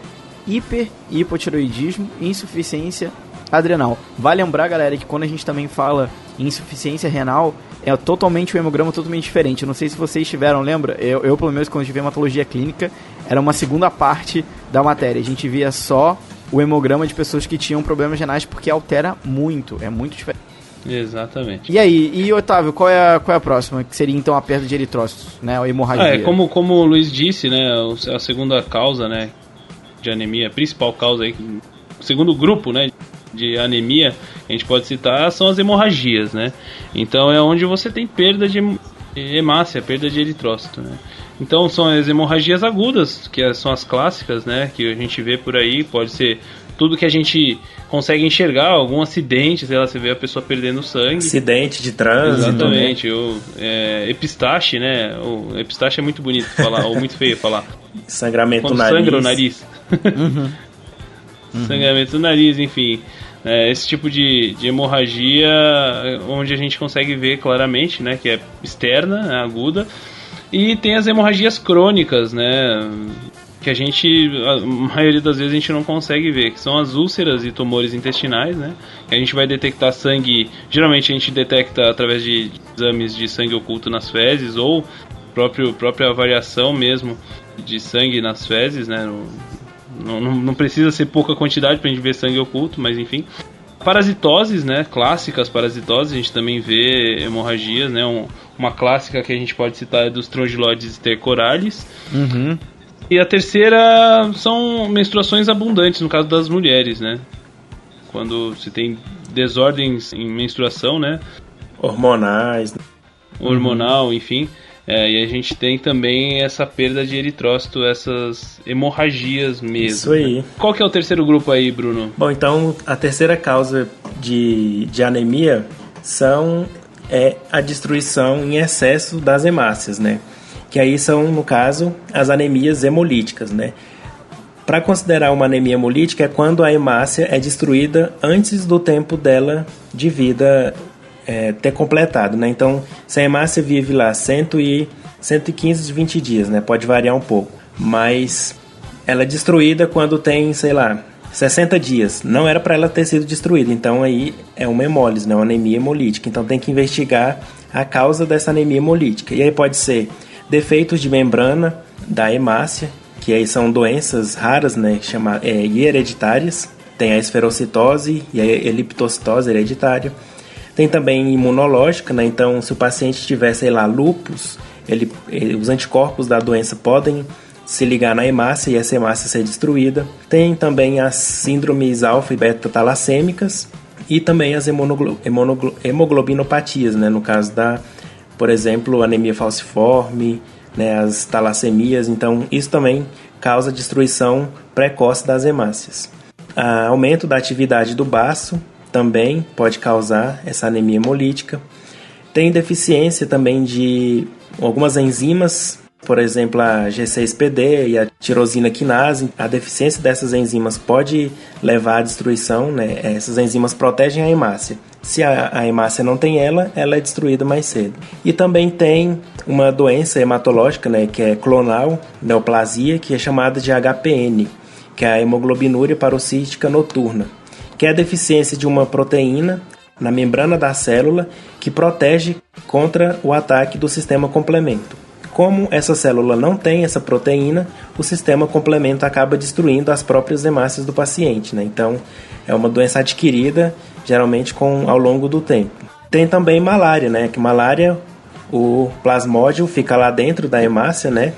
hiper e hipotiroidismo e insuficiência adrenal. Vale lembrar, galera, que quando a gente também fala em insuficiência renal, é totalmente um hemograma totalmente diferente. Eu não sei se vocês tiveram, lembra? Eu, eu pelo menos, quando tive hematologia clínica, era uma segunda parte da matéria. A gente via só o hemograma de pessoas que tinham problemas renais porque altera muito, é muito diferente. Exatamente. E aí, e Otávio, qual é a, qual é a próxima? Que seria então a perda de eritrócitos, né? A hemorragia. Ah, é, como, como o Luiz disse, né? A segunda causa, né? De anemia, a principal causa aí, segundo grupo, né? De anemia a gente pode citar são as hemorragias, né? Então é onde você tem perda de hemácia, perda de eritrócito, né? Então são as hemorragias agudas, que são as clássicas, né? Que a gente vê por aí, pode ser tudo que a gente consegue enxergar, algum acidente, sei lá, você vê a pessoa perdendo sangue. Acidente de trânsito. Exatamente, o é, epistaxe, né? O epistaxe é muito bonito falar, ou muito feio falar. Sangramento Quando no nariz. sangra o nariz. Uhum. [laughs] Sangramento no nariz, enfim. É, esse tipo de, de hemorragia, onde a gente consegue ver claramente, né, que é externa, é aguda, e tem as hemorragias crônicas, né, que a gente, a maioria das vezes a gente não consegue ver, que são as úlceras e tumores intestinais, né, que a gente vai detectar sangue, geralmente a gente detecta através de exames de sangue oculto nas fezes, ou próprio, própria variação mesmo de sangue nas fezes, né, no, não, não, não precisa ser pouca quantidade para a gente ver sangue oculto, mas enfim. Parasitoses, né? Clássicas parasitoses, a gente também vê hemorragias, né? Um, uma clássica que a gente pode citar é dos trongiloides intercorales. Uhum. E a terceira são menstruações abundantes, no caso das mulheres, né? Quando se tem desordens em menstruação, né? Hormonais. Hormonal, uhum. enfim. É, e a gente tem também essa perda de eritrócito, essas hemorragias mesmo. Isso aí. Né? Qual que é o terceiro grupo aí, Bruno? Bom, então a terceira causa de, de anemia são é a destruição em excesso das hemácias, né? Que aí são, no caso, as anemias hemolíticas, né? Para considerar uma anemia hemolítica é quando a hemácia é destruída antes do tempo dela de vida é, ter completado, né? Então, se a hemácia vive lá 100 e 115, 20 dias, né? Pode variar um pouco, mas ela é destruída quando tem, sei lá, 60 dias. Não era para ela ter sido destruída, então aí é uma hemólise, né? Uma anemia hemolítica. Então tem que investigar a causa dessa anemia hemolítica. E aí pode ser defeitos de membrana da hemácia, que aí são doenças raras, né? Chama, é, hereditárias. Tem a esferocitose e a eliptocitose hereditária tem também imunológica, né? Então, se o paciente tiver, sei lá, lupus, ele, ele, os anticorpos da doença podem se ligar na hemácia e essa hemácia ser destruída. Tem também as síndromes alfa e beta talassêmicas e também as hemoglobinopatias, né? No caso da, por exemplo, anemia falciforme, né? As talassemias. Então, isso também causa destruição precoce das hemácias. Ah, aumento da atividade do baço, também pode causar essa anemia hemolítica. Tem deficiência também de algumas enzimas, por exemplo, a G6PD e a tirosina quinase. A deficiência dessas enzimas pode levar à destruição, né? Essas enzimas protegem a hemácia. Se a, a hemácia não tem ela, ela é destruída mais cedo. E também tem uma doença hematológica, né, que é clonal, neoplasia, que é chamada de HPN, que é a hemoglobinúria paroxística noturna que é a deficiência de uma proteína na membrana da célula que protege contra o ataque do sistema complemento. Como essa célula não tem essa proteína, o sistema complemento acaba destruindo as próprias hemácias do paciente. Né? Então, é uma doença adquirida, geralmente com ao longo do tempo. Tem também malária, né? Que malária, o plasmódio fica lá dentro da hemácia, né?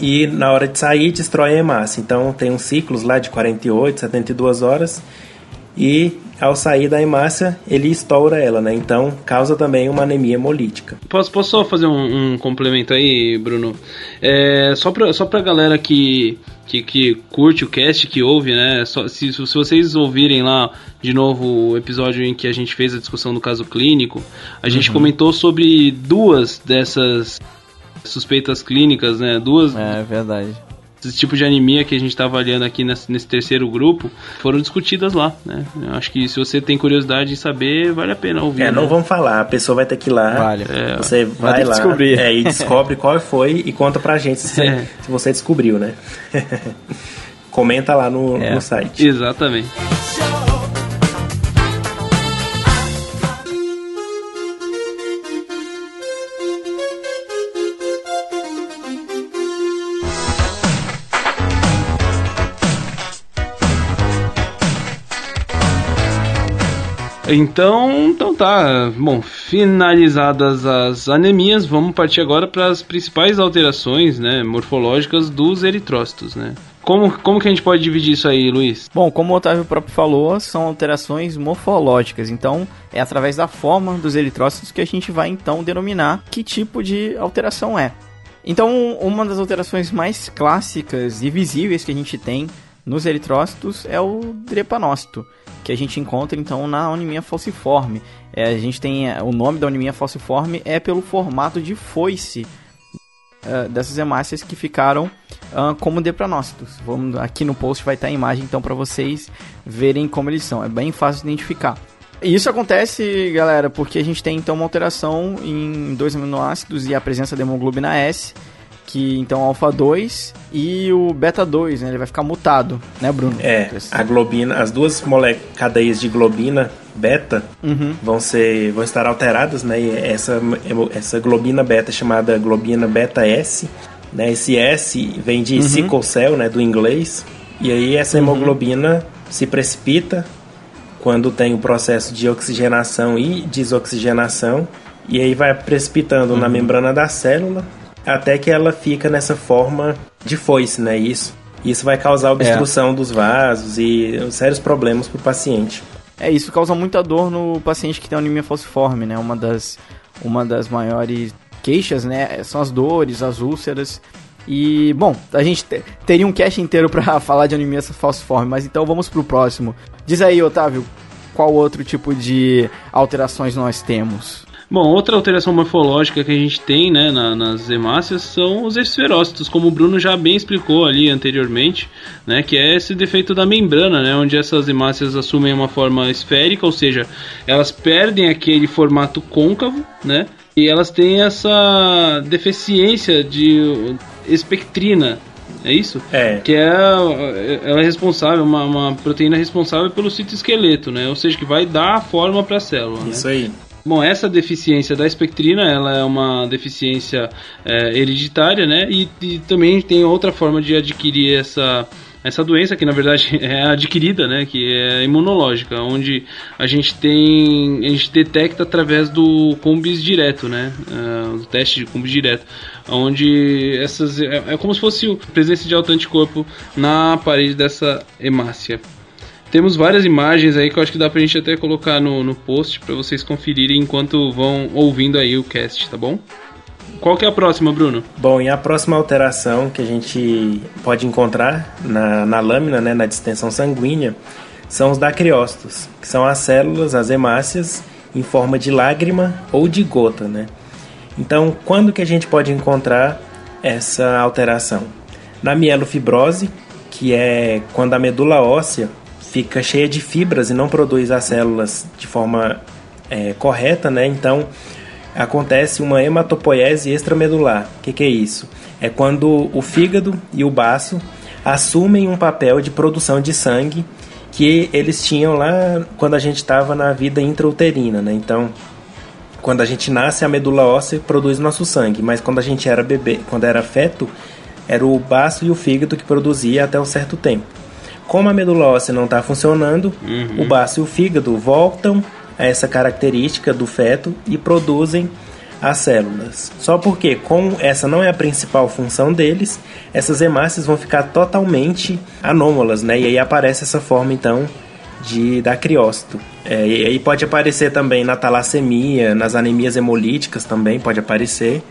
E na hora de sair, destrói a hemácia. Então, tem uns ciclos lá de 48, 72 horas e ao sair da hemácia ele estoura ela, né? Então causa também uma anemia hemolítica. Posso, posso só fazer um, um complemento aí, Bruno? É, só pra, só pra galera que, que, que curte o cast, que ouve, né? Só, se, se vocês ouvirem lá de novo o episódio em que a gente fez a discussão do caso clínico, a gente uhum. comentou sobre duas dessas suspeitas clínicas, né? Duas. É verdade esse tipo de anemia que a gente está avaliando aqui nesse, nesse, terceiro grupo foram discutidas lá, né? Eu acho que se você tem curiosidade de saber, vale a pena ouvir. É, não né? vamos falar, a pessoa vai ter que ir lá. Vale. É, você vai, vai lá descobrir. É, e descobre [laughs] qual foi e conta pra gente se, é. se você descobriu, né? [laughs] Comenta lá no, é. no site. Exatamente. Então, então tá. Bom, finalizadas as anemias, vamos partir agora para as principais alterações, né, morfológicas dos eritrócitos, né? Como, como que a gente pode dividir isso aí, Luiz? Bom, como o Otávio próprio falou, são alterações morfológicas. Então, é através da forma dos eritrócitos que a gente vai então denominar que tipo de alteração é. Então, uma das alterações mais clássicas e visíveis que a gente tem nos eritrócitos é o drepanócito, que a gente encontra então na oniminha falciforme. É, a gente tem é, o nome da oniminha falciforme é pelo formato de foice uh, dessas hemácias que ficaram uh, como depranócitos. Vamos, aqui no post vai estar a imagem então para vocês verem como eles são. É bem fácil de identificar. Isso acontece, galera, porque a gente tem então uma alteração em dois aminoácidos e a presença da hemoglobina S que então alfa 2 e o beta 2, né? Ele vai ficar mutado, né, Bruno? É, a globina, as duas cadeias de globina beta uhum. vão ser vão estar alteradas, né? E essa essa globina beta chamada globina beta S, né? Esse S vem de uhum. sickle cell, né, do inglês. E aí essa uhum. hemoglobina uhum. se precipita quando tem o processo de oxigenação e desoxigenação e aí vai precipitando na uhum. membrana da célula até que ela fica nessa forma de foice, né? Isso. Isso vai causar obstrução é. dos vasos e sérios problemas para o paciente. É, isso causa muita dor no paciente que tem anemia falciforme, né? Uma das, uma das maiores queixas, né? São as dores, as úlceras. E, bom, a gente teria um cast inteiro para [laughs] falar de anemia falciforme, mas então vamos pro próximo. Diz aí, Otávio, qual outro tipo de alterações nós temos? Bom, outra alteração morfológica que a gente tem né, na, nas hemácias são os esferócitos, como o Bruno já bem explicou ali anteriormente, né, que é esse defeito da membrana, né, onde essas hemácias assumem uma forma esférica, ou seja, elas perdem aquele formato côncavo, né, e elas têm essa deficiência de espectrina, é isso? É. Que é, ela é responsável, uma, uma proteína responsável pelo citoesqueleto, né? Ou seja, que vai dar forma para a célula. Né? Isso né? aí. Bom, essa deficiência da espectrina, ela é uma deficiência é, hereditária, né? E, e, também tem outra forma de adquirir essa, essa doença, que na verdade [laughs] é adquirida, né? Que é imunológica, onde a gente tem, a gente detecta através do combis direto, né? Uh, o teste de combis direto, onde essas é, é como se fosse a presença de alto anticorpo na parede dessa hemácia. Temos várias imagens aí que eu acho que dá pra gente até colocar no, no post para vocês conferirem enquanto vão ouvindo aí o cast, tá bom? Qual que é a próxima, Bruno? Bom, e a próxima alteração que a gente pode encontrar na, na lâmina, né, na distensão sanguínea, são os dacriócitos, que são as células, as hemácias, em forma de lágrima ou de gota, né? Então, quando que a gente pode encontrar essa alteração? Na mielofibrose, que é quando a medula óssea fica cheia de fibras e não produz as células de forma é, correta, né? Então acontece uma hematopoiese extramedular. O que, que é isso? É quando o fígado e o baço assumem um papel de produção de sangue que eles tinham lá quando a gente estava na vida intrauterina, né? Então, quando a gente nasce, a medula óssea produz nosso sangue, mas quando a gente era bebê, quando era feto, era o baço e o fígado que produzia até um certo tempo. Como a medula óssea não está funcionando, uhum. o baço e o fígado voltam a essa característica do feto e produzem as células. Só porque, como essa não é a principal função deles, essas hemácias vão ficar totalmente anômalas, né? E aí aparece essa forma, então, de dacriócito. É, e aí pode aparecer também na talassemia, nas anemias hemolíticas também pode aparecer.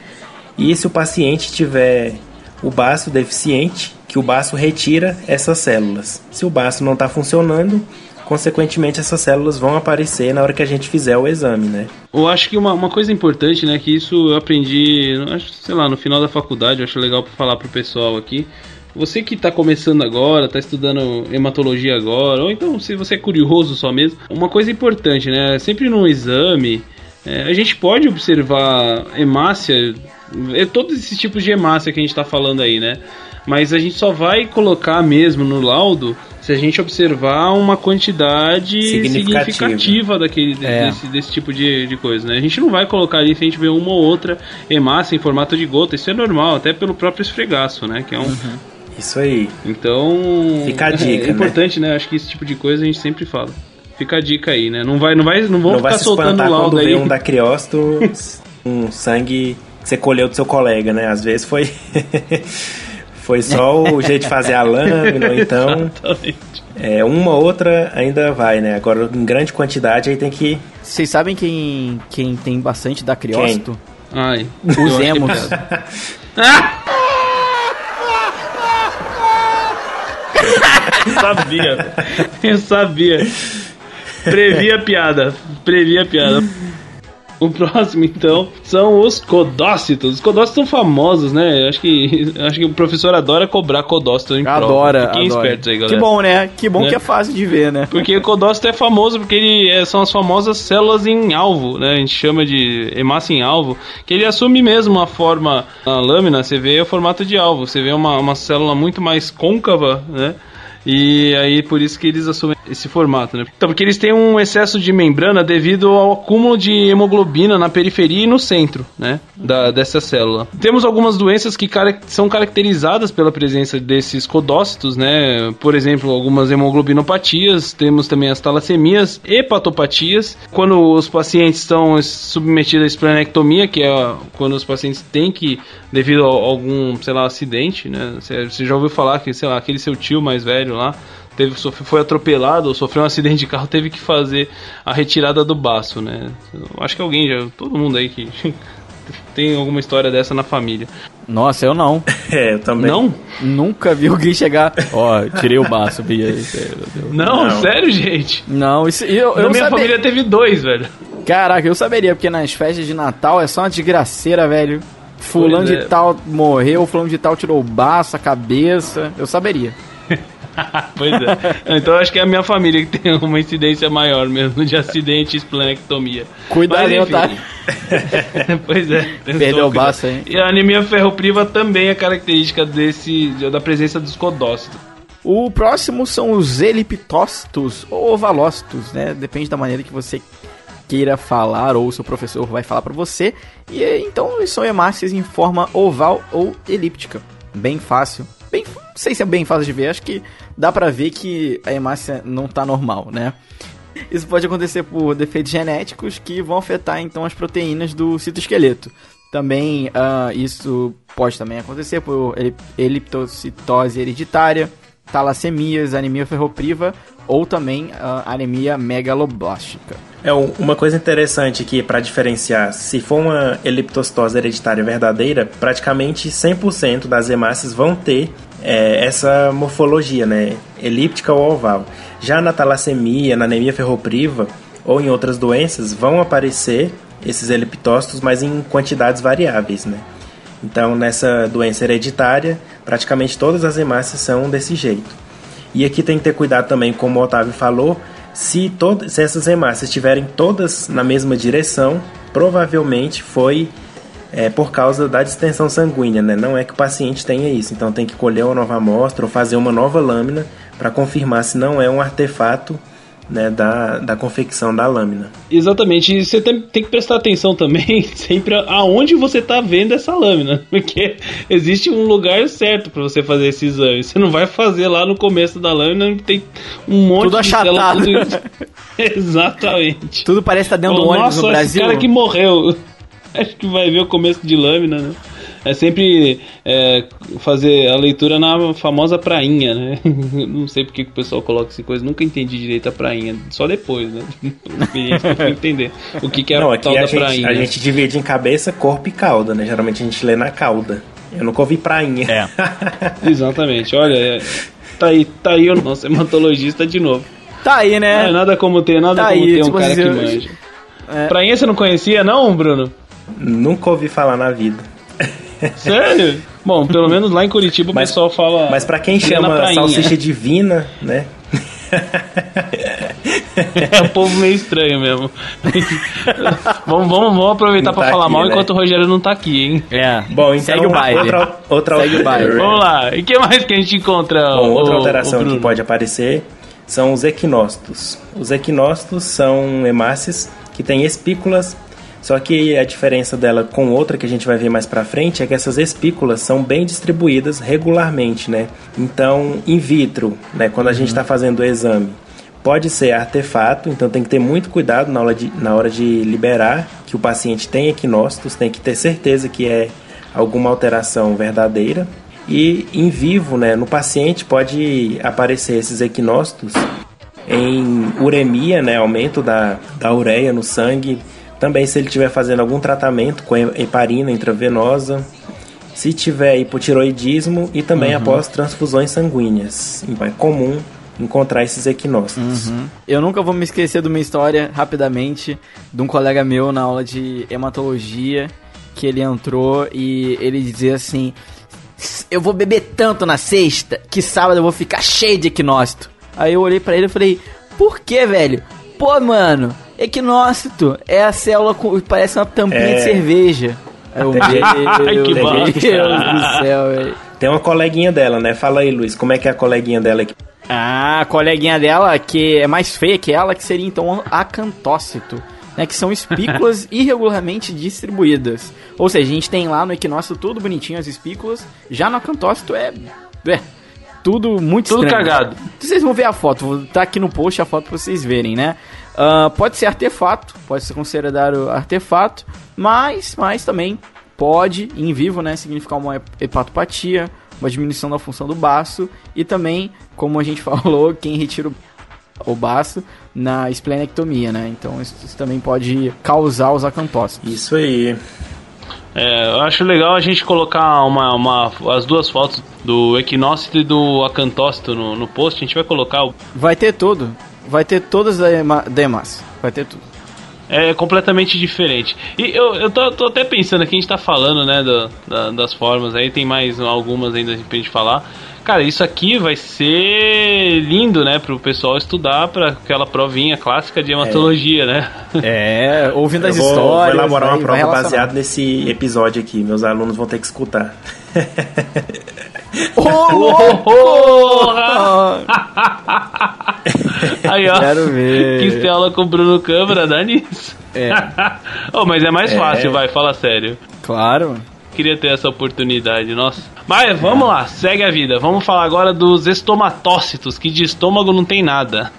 E se o paciente tiver o baço deficiente, que o baço retira essas células. Se o baço não está funcionando, consequentemente essas células vão aparecer na hora que a gente fizer o exame, né? Eu acho que uma, uma coisa importante, né, que isso eu aprendi, acho, sei lá, no final da faculdade, eu acho legal para falar pro pessoal aqui. Você que está começando agora, está estudando hematologia agora, ou então se você é curioso só mesmo, uma coisa importante, né? Sempre no exame, é, a gente pode observar hemácia, é, todos esses tipos de hemácia que a gente está falando aí, né? Mas a gente só vai colocar mesmo no laudo se a gente observar uma quantidade significativa, significativa daquele, é. desse, desse, tipo de, de coisa, né? A gente não vai colocar ali se a gente ver uma ou outra hemácia em formato de gota, isso é normal, até pelo próprio esfregaço, né? Que é um... Uhum. Isso aí. Então. Fica a dica. É, é importante, né? né? Acho que esse tipo de coisa a gente sempre fala. Fica a dica aí, né? Não vai, não vai, não vão Não ficar vai se soltando laudo aí. vê um da Criósto, [laughs] um sangue que você colheu do seu colega, né? Às vezes foi... [laughs] foi só o [laughs] jeito de fazer a lâmina, então... Exatamente. É, uma ou outra ainda vai, né? Agora, em grande quantidade, aí tem que... Vocês sabem quem, quem tem bastante da Criósto? Ai. Os emos. Ah! [laughs] Eu sabia. Eu sabia. Previ a piada. Previ a piada. O próximo, então, são os codócitos. Os codócitos são famosos, né? Acho que, acho que o professor adora cobrar codócito em prova. Adora, Fiquem adora. espertos aí, galera. Que bom, né? Que bom Né? que é fácil de ver, né? Porque o codócito é famoso porque ele é- são as famosas células em alvo, né? A gente chama de hemácia em alvo, que ele assume mesmo a forma na lâmina, você vê o formato de alvo, você vê uma, uma célula muito mais côncava, né? E aí por isso que eles assumem esse formato, né? Então, porque eles têm um excesso de membrana devido ao acúmulo de hemoglobina na periferia e no centro, né? Da, dessa célula. Temos algumas doenças que cara- são caracterizadas pela presença desses codócitos, né? Por exemplo, algumas hemoglobinopatias, temos também as talassemias, hepatopatias. Quando os pacientes estão submetidos à esplenectomia, que é quando os pacientes têm que, devido a algum, sei lá, acidente, né? Você já ouviu falar que, sei lá, aquele seu tio mais velho lá teve sofre- foi atropelado ou sofreu um acidente de carro, teve que fazer a retirada do baço, né? Eu acho que alguém já, todo mundo aí que [laughs] tem alguma história dessa na família. Nossa, eu não. [laughs] É, eu também. Não? Nunca vi alguém chegar. Ó, tirei o baço, Bia. Não, Não. sério, gente. Não, isso eu, Na eu minha saber- família teve dois, velho. Caraca, eu saberia, porque nas festas de Natal é só uma desgraceira, velho. Fulano Pois de é. tal morreu, fulano de tal tirou o baço, a cabeça. Eu saberia. [laughs] pois é. Então acho que é a minha família que tem uma incidência maior mesmo de acidente e esplenectomia. Cuidado, Mas. Otário. [laughs] pois é. [laughs] Perdeu o baço, hein? E a anemia ferropriva também é característica desse, da presença dos codócitos. O próximo são os eliptócitos ou ovalócitos, né? Depende da maneira que você queira falar ou o seu professor vai falar pra você. E então eles são hemácias em forma oval ou elíptica. Bem fácil. Bem, não sei se é bem fácil de ver, acho que dá pra ver que a hemácia não tá normal, né? Isso pode acontecer por defeitos genéticos que vão afetar então as proteínas do citoesqueleto. Também ah, isso pode também acontecer por eli- eliptocitose hereditária, talassemias, anemia ferropriva ou também ah, anemia megaloblástica. É um- uma coisa interessante aqui para diferenciar, se for uma eliptocitose hereditária verdadeira, praticamente 100% das hemácias vão ter é, essa morfologia, né, elíptica ou oval. Já na talassemia, na anemia ferropriva ou em outras doenças vão aparecer esses eliptócitos, mas em quantidades variáveis, né? Então, nessa doença hereditária, praticamente todas as hemácias são desse jeito. E aqui tem que ter cuidado também, como o Otávio falou, se, todo, se essas hemácias estiverem todas na mesma direção, provavelmente foi é, por causa da distensão sanguínea, né? Não é que o paciente tenha isso, então tem que colher uma nova amostra ou fazer uma nova lâmina para confirmar se não é um artefato né, da, da confecção da lâmina. Exatamente, e você tem, tem que prestar atenção também [laughs] sempre aonde você tá vendo essa lâmina, [laughs] porque existe um lugar certo para você fazer esse exame. Você não vai fazer lá no começo da lâmina que tem um monte Tudo de célula, achatado. tudo- [laughs] Exatamente. Tudo parece estar dentro do ônibus Nossa, no esse Brasil. cara que morreu. Acho que vai ver o começo de lâmina, né? É sempre é, fazer a leitura na famosa prainha, né? [laughs] Não sei porque que o pessoal coloca essa coisa, nunca entendi direito a prainha, só depois, né? [laughs] Entender o que, que é não, a tal a da gente, prainha. a gente divide em cabeça, corpo e cauda, né? Geralmente a gente lê na cauda. Eu nunca ouvi prainha. É. [laughs] Exatamente, olha, é, tá aí, tá aí o nosso hematologista de novo. Tá aí, né? Ah, nada como ter, nada Tá como aí, ter um cara que manja. É. Prainha você não conhecia, não, Bruno? Nunca ouvi falar na vida. Sério? Bom, pelo menos lá em Curitiba o Mas- pessoal fala. Mas pra quem chama salsicha divina, né? É um povo meio estranho mesmo. vamos, vamos, vamos aproveitar tá falar aqui, mal né? enquanto o Rogério não tá aqui, hein? É. Bom, então Segue o baile. outra, outra, Segue o baile. Vamos lá. E o que mais que a gente encontra? Bom, outra ô- alteração que pode aparecer são os equinócitos. Os equinócitos são hemácias que têm espículas, só que a diferença dela com outra que a gente vai ver mais pra frente é que essas espículas são bem distribuídas regularmente, né? Então, in vitro, né, quando a gente está fazendo o exame, pode ser artefato, então tem que ter muito cuidado na hora de, na hora de liberar que o paciente tem equinócitos, tem que ter certeza que é alguma alteração verdadeira. E em vivo, né, no paciente pode aparecer esses equinócitos em uremia, né, aumento da, da ureia no sangue. Também se ele estiver fazendo algum tratamento com heparina intravenosa, se tiver hipotiroidismo e também uhum. após transfusões sanguíneas. É comum encontrar esses equinócitos. Uhum. Eu nunca vou me esquecer de uma história, rapidamente, de um colega meu na aula de hematologia, que ele entrou e ele dizia assim: Eu vou beber tanto na sexta que sábado eu vou ficar cheio de equinócito. Aí eu olhei para ele e falei: Por que, velho? Pô, mano, equinócito é a célula que parece uma tampinha é... de cerveja. Eu, meu [laughs] que Deus do céu, velho. Tem uma coleguinha dela, né? Fala aí, Luiz, como é que é a coleguinha dela aqui? Ah, a coleguinha dela, que é mais feia que ela, que seria então acantócito. Né, que são espículas [laughs] irregularmente distribuídas. Ou seja, a gente tem lá no equinócito tudo bonitinho as espículas, já no acantócito é, é tudo muito tudo estranho. cagado. Vocês vão ver a foto, vou tá aqui no post a foto pra vocês verem, né? Uh, pode ser artefato, pode ser considerado artefato, mas, mas também pode, em vivo, né, significar uma hepatopatia, uma diminuição da função do baço e também, como a gente [laughs] falou, quem retira o baço na esplenectomia, né? Então isso, isso também pode causar os acantócitos. Isso aí. É, eu acho legal a gente colocar uma, uma, as duas fotos do equinócito e do acantócito no, no post. A gente vai colocar. O... Vai ter tudo. Vai ter todas as demais. Vai ter tudo. É completamente diferente. E eu, eu tô, tô até pensando aqui, a gente tá falando, né, do, da, das formas aí, tem mais algumas ainda pra gente falar. Cara, isso aqui vai ser lindo, né, pro pessoal estudar para aquela provinha clássica de hematologia, é. né? É, [laughs] ouvindo as vou, histórias. Vou elaborar uma prova baseada nesse episódio aqui, meus alunos vão ter que escutar. [laughs] [laughs] Ô, louco! [laughs] Aí, ó. Quero ver. Quis ter aula com o Bruno Câmara, dá nisso. É. [laughs] oh, mas é mais é. fácil, vai, fala sério. Claro. Queria ter essa oportunidade, nossa. Mas vamos lá, segue a vida. Vamos falar agora dos estomatócitos, que de estômago não tem nada.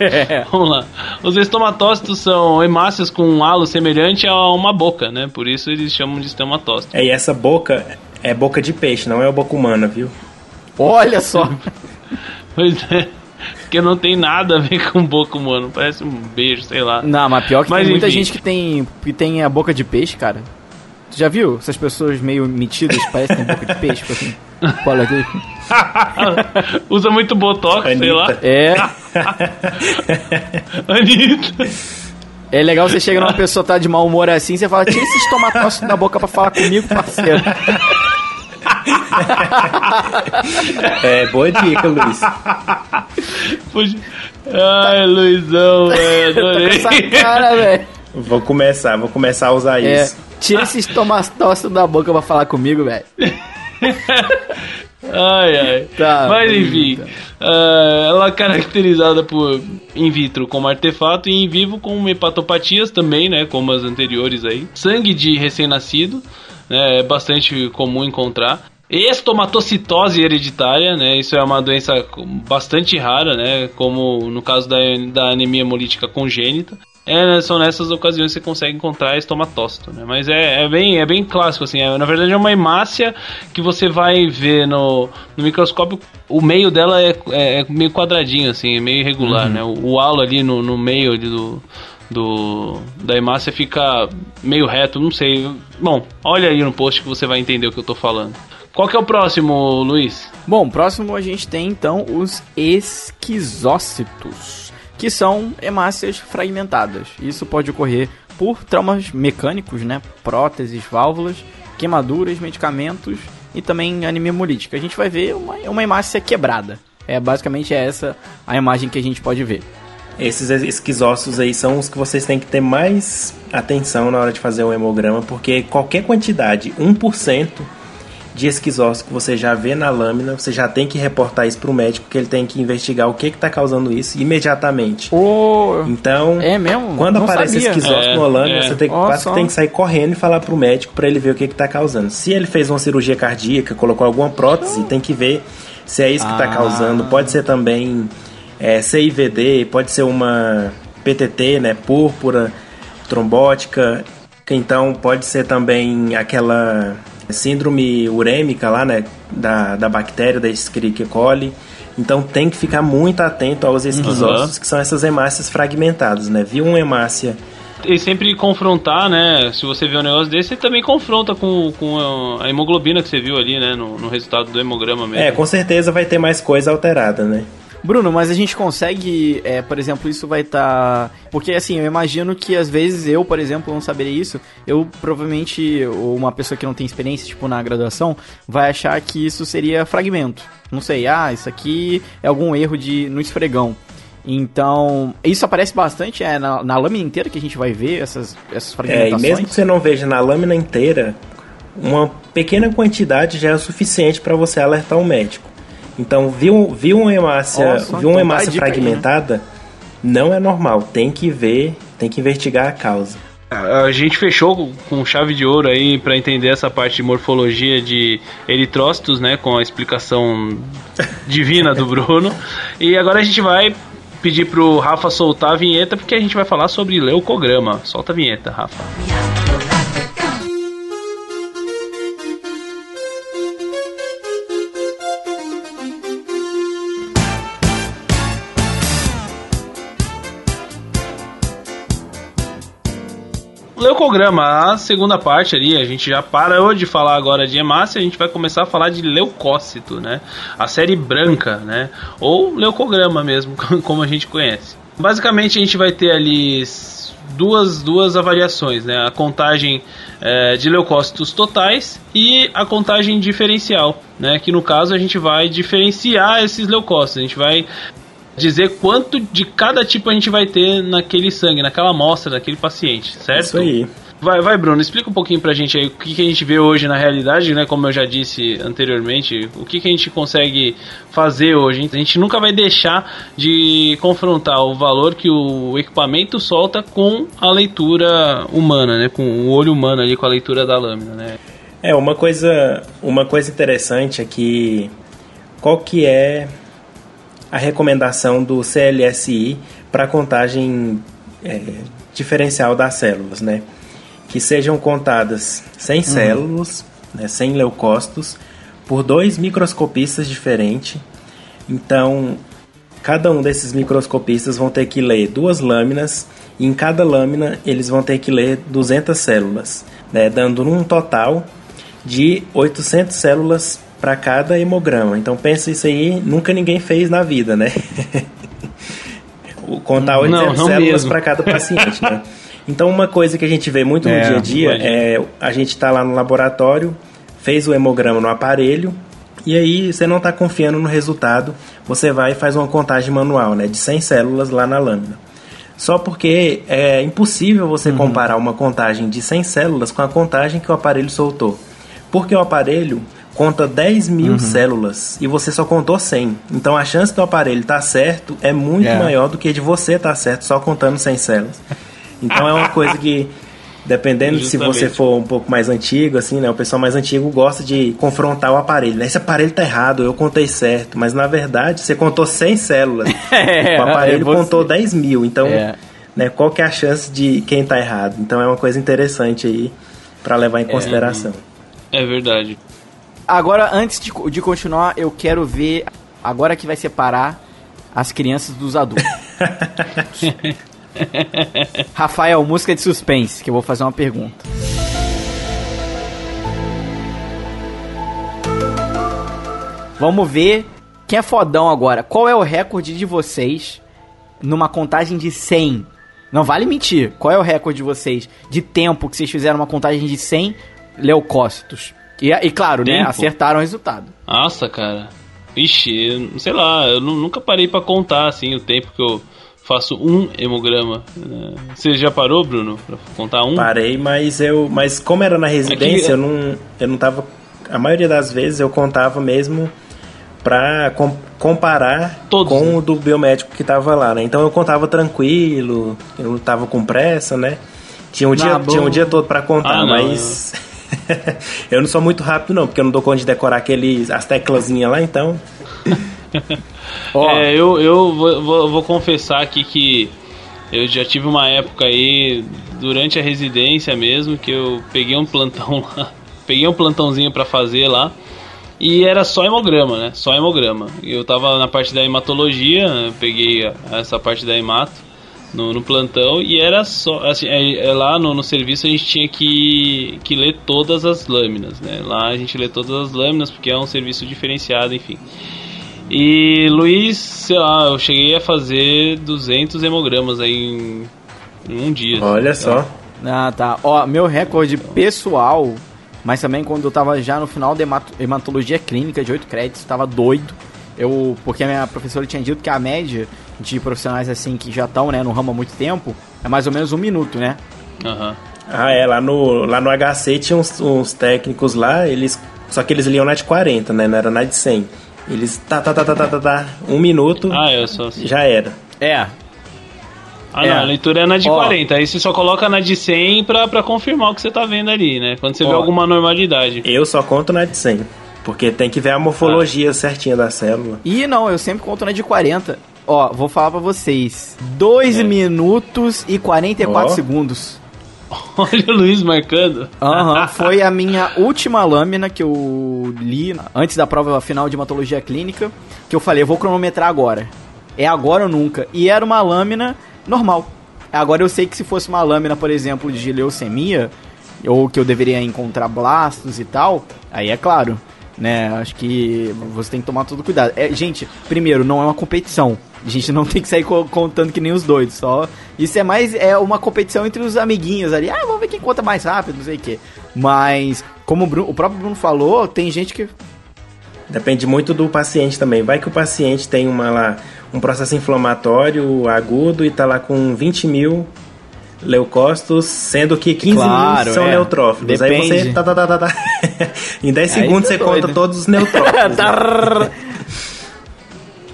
é. Vamos lá. Os estomatócitos são hemácias com um halo semelhante a uma boca, né? Por isso eles chamam de estomatócitos. É, e essa boca é boca de peixe, não é a boca humana, viu? Olha só. [laughs] pois é. Porque não tem nada a ver com boca humana. Parece um beijo, sei lá. Não, mas pior que mas, tem muita gente que tem, que tem a boca de peixe, cara. Tu já viu? Essas pessoas meio metidas parecem boca de peixe, tipo [laughs] assim. Fala aqui. [laughs] Usa muito botox, Anitta. sei lá. É. Anitta. É legal você chega numa pessoa tá de mau humor assim, você fala, tira esses tomatócitos da boca pra falar comigo, parceiro. É, boa dica, Luiz. Puxa. Ai, Luizão, velho, [laughs] adorei. essa cara, velho. Vou começar, vou começar a usar é, isso. Tira esses tomatócitos da boca pra falar comigo, velho. [laughs] Ai, ai. Tá, Mas enfim, uh, ela é caracterizada por in vitro como artefato e em vivo com hepatopatias também, né? Como as anteriores aí. Sangue de recém-nascido, né? É bastante comum encontrar. Estomatocitose hereditária, né? Isso é uma doença bastante rara, né? Como no caso da, da anemia hemolítica congênita. É, né, são nessas ocasiões que você consegue encontrar estomatócito, né? Mas é, é, bem, é bem clássico, assim. É, na verdade é uma hemácia que você vai ver no, no microscópio. O meio dela é, é, é meio quadradinho, assim, é meio irregular, uhum. né? O, o, halo ali no, no meio do, do da hemácia fica meio reto, não sei. Bom, olha aí no post que você vai entender o que eu tô falando. Qual que é o próximo, Luiz? Bom, próximo a gente tem então os esquizócitos, que são hemácias fragmentadas. Isso pode ocorrer por traumas mecânicos, né? Próteses, válvulas, queimaduras, medicamentos e também anemia hemolítica. A gente vai ver uma, uma hemácia quebrada. É basicamente essa a imagem que a gente pode ver. Esses esquizócitos aí são os que vocês têm que ter mais atenção na hora de fazer o hemograma, porque qualquer quantidade, 1%, de esquizócito que você já vê na lâmina, você já tem que reportar isso para o médico, que ele tem que investigar o que está causando isso imediatamente. Oh, então, é mesmo? quando Não aparece sabia. esquizócito é, na lâmina, é. você tem, oh, tem que sair correndo e falar para o médico para ele ver o que está causando. Se ele fez uma cirurgia cardíaca, colocou alguma prótese, tem que ver se é isso que está ah. causando. Pode ser também é, CIVD, pode ser uma PTT, né, púrpura, trombótica, então pode ser também aquela síndrome urêmica lá, né, da, da bactéria da Escherichia coli. Então tem que ficar muito atento aos esquizosos, uhum. que são essas hemácias fragmentadas, né? Viu uma hemácia e sempre confrontar, né? Se você vê um negócio desse, você também confronta com, com a hemoglobina que você viu ali, né? No, no resultado do hemograma mesmo. É, com certeza vai ter mais coisa alterada, né? Bruno, mas a gente consegue, é, por exemplo, isso vai estar. Tá... Porque assim, eu imagino que às vezes eu, por exemplo, não saberia isso. Eu provavelmente, ou uma pessoa que não tem experiência, tipo na graduação, vai achar que isso seria fragmento. Não sei, ah, isso aqui é algum erro de no esfregão. Então, isso aparece bastante é, na, na lâmina inteira que a gente vai ver essas, essas fragmentações. É, e mesmo que você não veja na lâmina inteira, uma pequena quantidade já é o suficiente para você alertar o médico. Então, viu, viu uma hemácia, Nossa, viu uma hemácia fragmentada, aí, né? não é normal. Tem que ver, tem que investigar a causa. A gente fechou com chave de ouro aí para entender essa parte de morfologia de eritrócitos, né, com a explicação [laughs] divina do Bruno. E agora a gente vai pedir pro Rafa soltar a vinheta porque a gente vai falar sobre leucograma. Solta a vinheta, Rafa. Leucograma, a segunda parte ali, a gente já parou de falar agora de hemácia, a gente vai começar a falar de leucócito, né? A série branca, né? Ou leucograma mesmo, [laughs] como a gente conhece. Basicamente a gente vai ter ali duas, duas avaliações, né? A contagem é, de leucócitos totais e a contagem diferencial, né? Que no caso a gente vai diferenciar esses leucócitos, a gente vai dizer quanto de cada tipo a gente vai ter naquele sangue, naquela amostra daquele paciente, certo? Isso aí. Vai, vai, Bruno, explica um pouquinho pra gente aí o que, que, a gente vê hoje na realidade, né? Como eu já disse anteriormente, o que, que a gente consegue fazer hoje. A gente nunca vai deixar de confrontar o valor que o equipamento solta com a leitura humana, né? Com o olho humano ali, com a leitura da lâmina, né? É, uma coisa, uma coisa interessante é que qual que é a recomendação do CLSI para contagem é, diferencial das células, né? Que sejam contadas 100 uhum. células, né, 100 leucócitos, por dois microscopistas diferentes. Então, cada um desses microscopistas vão ter que ler duas lâminas e em cada lâmina eles vão ter que ler 200 células, né, dando um total de 800 células para cada hemograma. Então pensa isso aí, nunca ninguém fez na vida, né? [laughs] Contar 800 células para cada paciente, né? [laughs] Então uma coisa que a gente vê muito no é, dia a dia é a gente está lá no laboratório, fez o hemograma no aparelho e aí você não está confiando no resultado, você vai e faz uma contagem manual, né, de 100 células lá na lâmina. Só porque é impossível você uhum. comparar uma contagem de 100 células com a contagem que o aparelho soltou. Porque o aparelho conta 10 mil uhum. células e você só contou 100. Então a chance do aparelho estar tá certo é muito é. maior do que de você estar tá certo só contando 100 células. Então é uma coisa que, dependendo Justamente. se você for um pouco mais antigo, assim, né? O pessoal mais antigo gosta de confrontar o aparelho. Né? Esse aparelho tá errado, eu contei certo. Mas na verdade você contou 100 células. [laughs] é, o aparelho é contou 10 mil. Então, é. né, qual que é a chance de quem tá errado? Então é uma coisa interessante aí para levar em é, consideração. É verdade. Agora, antes de, de continuar, eu quero ver. Agora que vai separar as crianças dos adultos. [laughs] [laughs] Rafael, música de suspense, que eu vou fazer uma pergunta. Vamos ver quem é fodão agora. Qual é o recorde de vocês numa contagem de 100? Não vale mentir. Qual é o recorde de vocês de tempo que vocês fizeram uma contagem de 100 leucócitos? E, e claro, né, Tempo. né? Acertaram o resultado. Nossa, cara. Ixi, sei lá, eu nunca parei para contar assim o tempo que eu faço um hemograma. Né? Você já parou, Bruno, pra contar um? Parei, mas eu, mas como era na residência, é eu não, eu não tava. A maioria das vezes eu contava mesmo para com, comparar Todos, com né? o do biomédico que tava lá, né? Então eu contava tranquilo, eu não tava com pressa, né? Tinha um, dia, tinha um dia todo para contar, ah, mas [laughs] eu não sou muito rápido, não, porque eu não dou conta de decorar aqueles, as teclasinhas lá, então. [laughs] oh. é, eu, eu vou, vou, vou confessar aqui que eu já tive uma época aí, durante a residência mesmo, que eu peguei um plantão [laughs] lá, peguei um plantãozinho para fazer lá, e era só hemograma, né? Só hemograma. Eu tava na parte da hematologia, peguei essa parte da hemato no, no plantão, e era só, assim, é, é lá no, no, serviço a gente tinha que, que ler todas as lâminas, né? Lá a gente lê todas as lâminas, porque é um serviço diferenciado, enfim. E Luiz, sei lá, eu cheguei a fazer 200 hemogramas aí em, em um dia. Olha só. Ah, tá. Ó, meu recorde pessoal, mas também quando eu tava já no final de hematologia clínica de 8 créditos, tava doido. Eu, porque a minha professora tinha dito que a média de profissionais assim que já estão né, no ramo há muito tempo é mais ou menos um minuto, né? Aham. Uhum. Ah, é, lá no, lá no HC tinha uns, uns técnicos lá, eles. Só que eles liam na de 40, né? Não era na de 100. Eles tá, tá, tá, tá, tá, tá, tá um minuto. Ah, eu sou assim. Já era. É. Ah, é. não, a leitura é na de Ó. 40. Aí você só coloca na de 100 pra, pra confirmar o que você tá vendo ali, né? Quando você Ó. vê alguma normalidade. Eu só conto na de 100. Porque tem que ver a morfologia ah. certinha da célula. E não, eu sempre conto na de 40. Ó, vou falar pra vocês. 2 é. minutos e 44 Ó. segundos. [laughs] Olha o Luiz marcando. Aham, uhum, [laughs] foi a minha última lâmina que eu li antes da prova final de hematologia clínica, que eu falei, eu vou cronometrar agora. É agora ou nunca. E era uma lâmina normal. Agora eu sei que se fosse uma lâmina, por exemplo, de leucemia, ou que eu deveria encontrar blastos e tal, aí é claro, né? Acho que você tem que tomar todo cuidado. É, gente, primeiro, não é uma competição. A gente não [laughs] tem que sair contando que nem os doidos, só. Isso é mais é uma competição entre os amiguinhos ali. Ah, vamos ver quem conta mais rápido, não sei o quê. Mas, como o, Bruno, o próprio Bruno falou, tem gente que. Depende muito do paciente também. Vai que o paciente tem uma lá, um processo inflamatório agudo e tá lá com 20 mil leucócitos, sendo que 15 claro, mil são é. neutrófilos. Depende. Aí você. Tá, tá, tá, tá, tá. [laughs] em 10 segundos tá você doido. conta todos os [laughs] neutrófilos. né?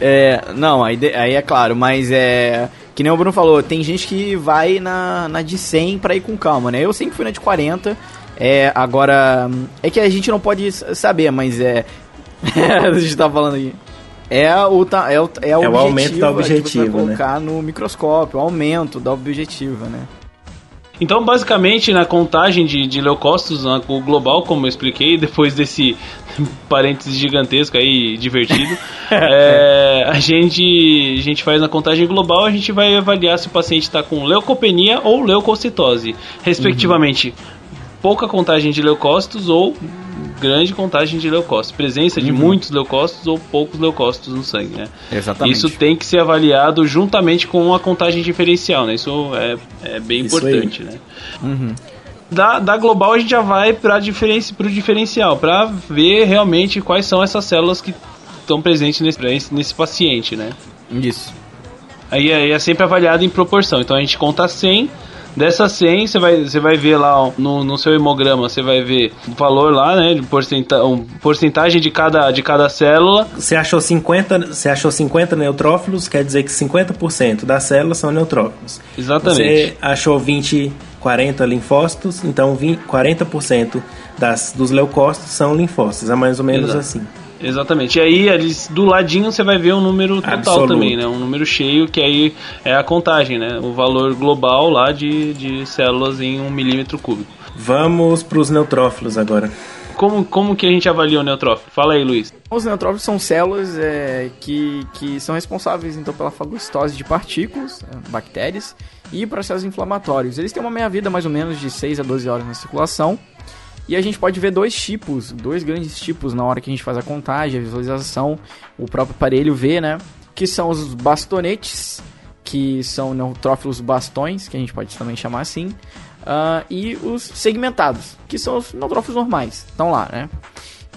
É, não, aí, aí é claro, mas é. Que nem o Bruno falou, tem gente que vai na, na de 100 pra ir com calma, né? Eu sempre fui na de 40. É, agora. É que a gente não pode saber, mas é. [laughs] a gente tá falando aqui. É o, é o, é o, é o aumento da objetivo, que né? colocar no microscópio, o aumento da objetiva, né? Então, basicamente, na contagem de, de leucócitos, o global, como eu expliquei, [laughs] depois desse parênteses gigantesco aí, divertido, [laughs] é, a, gente, a gente faz na contagem global, a gente vai avaliar se o paciente está com leucopenia ou leucocitose, respectivamente. Uhum. Pouca contagem de leucócitos ou grande contagem de leucócitos, presença uhum. de muitos leucócitos ou poucos leucócitos no sangue, né? Exatamente. Isso tem que ser avaliado juntamente com a contagem diferencial, né? Isso é, é bem Isso importante, aí. né? Uhum. Da, da global a gente já vai para diferenci, o diferencial, para ver realmente quais são essas células que estão presentes nesse, nesse paciente, né? Isso. Aí, aí é sempre avaliado em proporção. Então a gente conta 100 Dessas 100, você vai, você vai ver lá no, no seu hemograma, você vai ver o valor lá, né, de porcenta, um, porcentagem de cada, de cada célula. Você achou 50, você achou 50 neutrófilos, quer dizer que 50% das células são neutrófilos. Exatamente. Você achou 20, 40 linfócitos, então 20, 40% das, dos leucócitos são linfócitos, é mais ou menos Exato. assim. Exatamente. E aí, do ladinho, você vai ver um número total Absoluto. também, né? Um número cheio, que aí é a contagem, né? O valor global lá de, de células em um milímetro cúbico. Vamos para os neutrófilos agora. Como, como que a gente avalia o neutrófilo? Fala aí, Luiz. Os neutrófilos são células é, que, que são responsáveis então pela fagocitose de partículas, é, bactérias, e processos inflamatórios. Eles têm uma meia-vida mais ou menos de 6 a 12 horas na circulação e a gente pode ver dois tipos, dois grandes tipos na hora que a gente faz a contagem, a visualização, o próprio aparelho vê, né? Que são os bastonetes, que são neutrófilos bastões, que a gente pode também chamar assim, uh, e os segmentados, que são os neutrófilos normais, estão lá, né?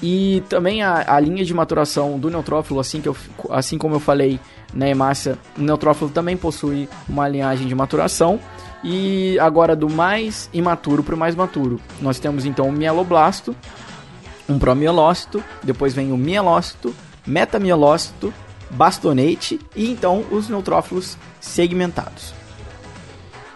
E também a, a, linha de maturação do neutrófilo, assim, que eu, assim como eu falei na hemácia, o neutrófilo também possui uma linhagem de maturação. E agora do mais imaturo para o mais maturo. Nós temos então o mieloblasto, um promielócito, depois vem o mielócito, metamielócito, bastonete e então os neutrófilos segmentados.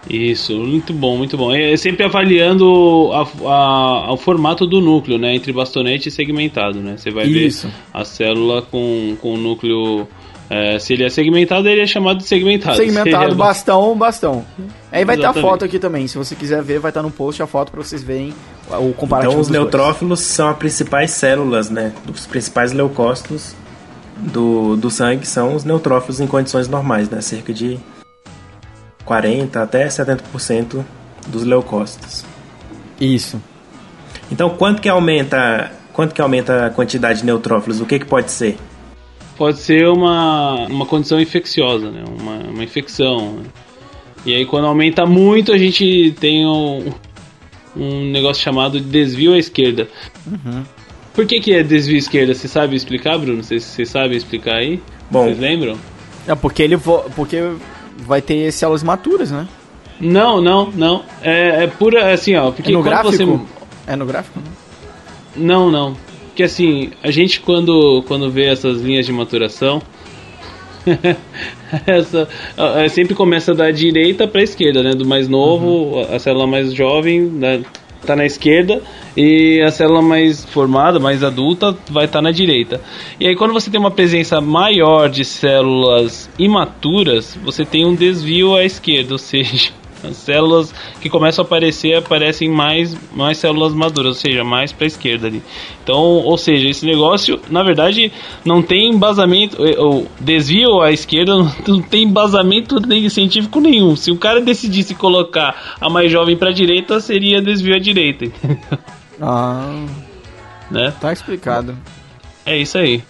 Isso, muito bom, muito bom. É sempre avaliando a, a, o formato do núcleo, né? Entre bastonete e segmentado, né? Você vai Isso. ver a célula com, com o núcleo. É, se ele é segmentado, ele é chamado de segmentado. Segmentado, é bastão, bastão. Aí vai Exatamente. ter a foto aqui também. Se você quiser ver, vai estar no post a foto para vocês verem o comparativo. Então, os neutrófilos dois. são as principais células, né? Os principais leucócitos do, do sangue são os neutrófilos em condições normais, né? Cerca de 40 até 70% dos leucócitos. Isso. Então, quanto que aumenta, quanto que aumenta a quantidade de neutrófilos? O que que pode ser? Pode ser uma, uma condição infecciosa, né? Uma, uma infecção. E aí, quando aumenta muito, a gente tem um, um negócio chamado de desvio à esquerda. Uhum. Por que, que é desvio à esquerda? Você sabe explicar, Bruno? Você, você sabe explicar aí? Bom, Vocês lembram? É porque ele porque vai ter células maturas, né? Não, não, não. É, é pura, assim, ó. Porque é no gráfico? Você... É no gráfico? Não, não. Porque assim, a gente quando, quando vê essas linhas de maturação, [laughs] essa é, sempre começa da direita para a esquerda, né? Do mais novo, uhum. a célula mais jovem, né? tá na esquerda e a célula mais formada, mais adulta, vai estar tá na direita. E aí quando você tem uma presença maior de células imaturas, você tem um desvio à esquerda, ou seja, as células que começam a aparecer aparecem mais, mais células maduras, ou seja, mais para a esquerda ali. Então, ou seja, esse negócio, na verdade, não tem embasamento, eh, o desvio à esquerda [laughs] não tem embasamento nem científico nenhum. Se o cara decidisse colocar a mais jovem para a direita, seria desvio à direita. [laughs] Ah, né? Tá explicado. É isso aí.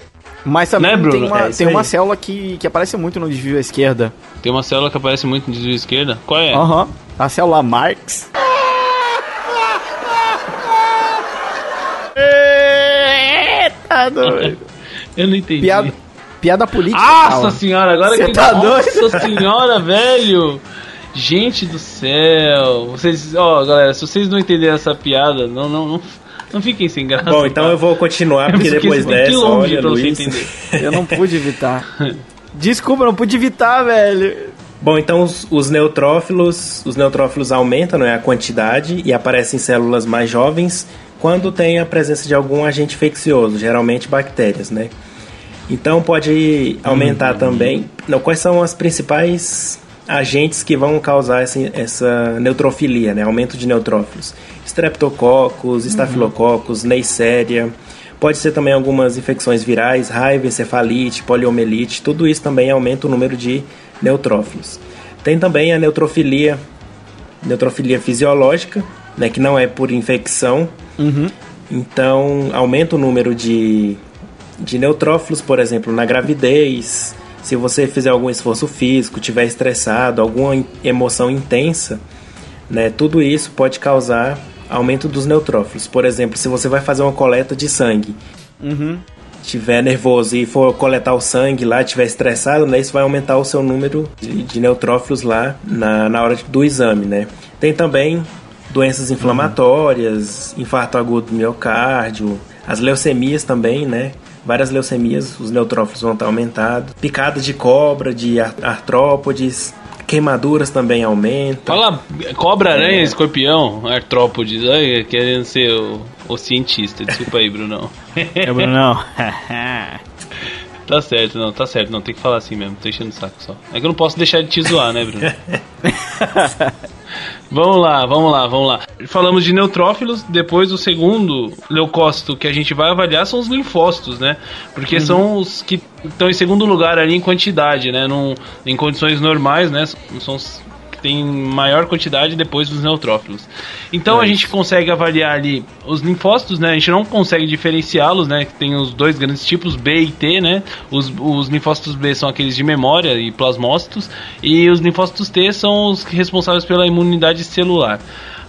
Mas também né, tem, uma, é tem uma célula que, que aparece muito no desvio à esquerda. Tem uma célula que aparece muito no desvio à esquerda? Qual é? Aham. Uhum. A célula Marx. [laughs] Eita, doido. [laughs] Eu não entendi. Piada, piada política. Nossa senhora, agora Cê que. Tá Nossa senhora, velho! Gente do céu! Vocês, ó, galera, se vocês não entenderem essa piada, não, não, não não fiquem sem graça. Bom, então tá? eu vou continuar, porque depois dessa, olha, Luiz... Eu não pude evitar. [laughs] Desculpa, não pude evitar, velho. Bom, então os, os, neutrófilos, os neutrófilos aumentam né, a quantidade e aparecem em células mais jovens quando tem a presença de algum agente infeccioso, geralmente bactérias, né? Então pode aumentar uhum. também. Não, quais são as principais agentes que vão causar essa, essa neutrofilia, né? Aumento de neutrófilos. Streptococcus, estafilococos, uhum. Neisseria. Pode ser também algumas infecções virais, raiva, encefalite, poliomielite. Tudo isso também aumenta o número de neutrófilos. Tem também a neutrofilia, neutrofilia fisiológica, né, que não é por infecção. Uhum. Então, aumenta o número de, de neutrófilos, por exemplo, na gravidez, se você fizer algum esforço físico, tiver estressado, alguma emoção intensa, né, tudo isso pode causar aumento dos neutrófilos. Por exemplo, se você vai fazer uma coleta de sangue, uhum. tiver nervoso e for coletar o sangue lá, tiver estressado, né, isso vai aumentar o seu número de, de neutrófilos lá na, na hora do exame, né. Tem também doenças inflamatórias, uhum. infarto agudo do miocárdio, as leucemias também, né, várias leucemias, os neutrófilos vão estar aumentados. Picada de cobra, de artrópodes, queimaduras também aumentam. Fala cobra, aranha, é. escorpião, artrópodes, ai, querendo ser o, o cientista. Desculpa aí, Brunão. É, Brunão. [laughs] Tá certo, não, tá certo, não, tem que falar assim mesmo, tô enchendo o saco só. É que eu não posso deixar de te zoar, né, Bruno? [laughs] vamos lá, vamos lá, vamos lá. Falamos de neutrófilos, depois o segundo leucócito que a gente vai avaliar são os linfócitos, né? Porque uhum. são os que estão em segundo lugar ali em quantidade, né? Num, em condições normais, né? São tem maior quantidade depois dos neutrófilos. Então é a gente consegue avaliar ali os linfócitos, né? A gente não consegue diferenciá-los, né? Tem os dois grandes tipos, B e T, né? Os, os linfócitos B são aqueles de memória e plasmócitos, e os linfócitos T são os responsáveis pela imunidade celular.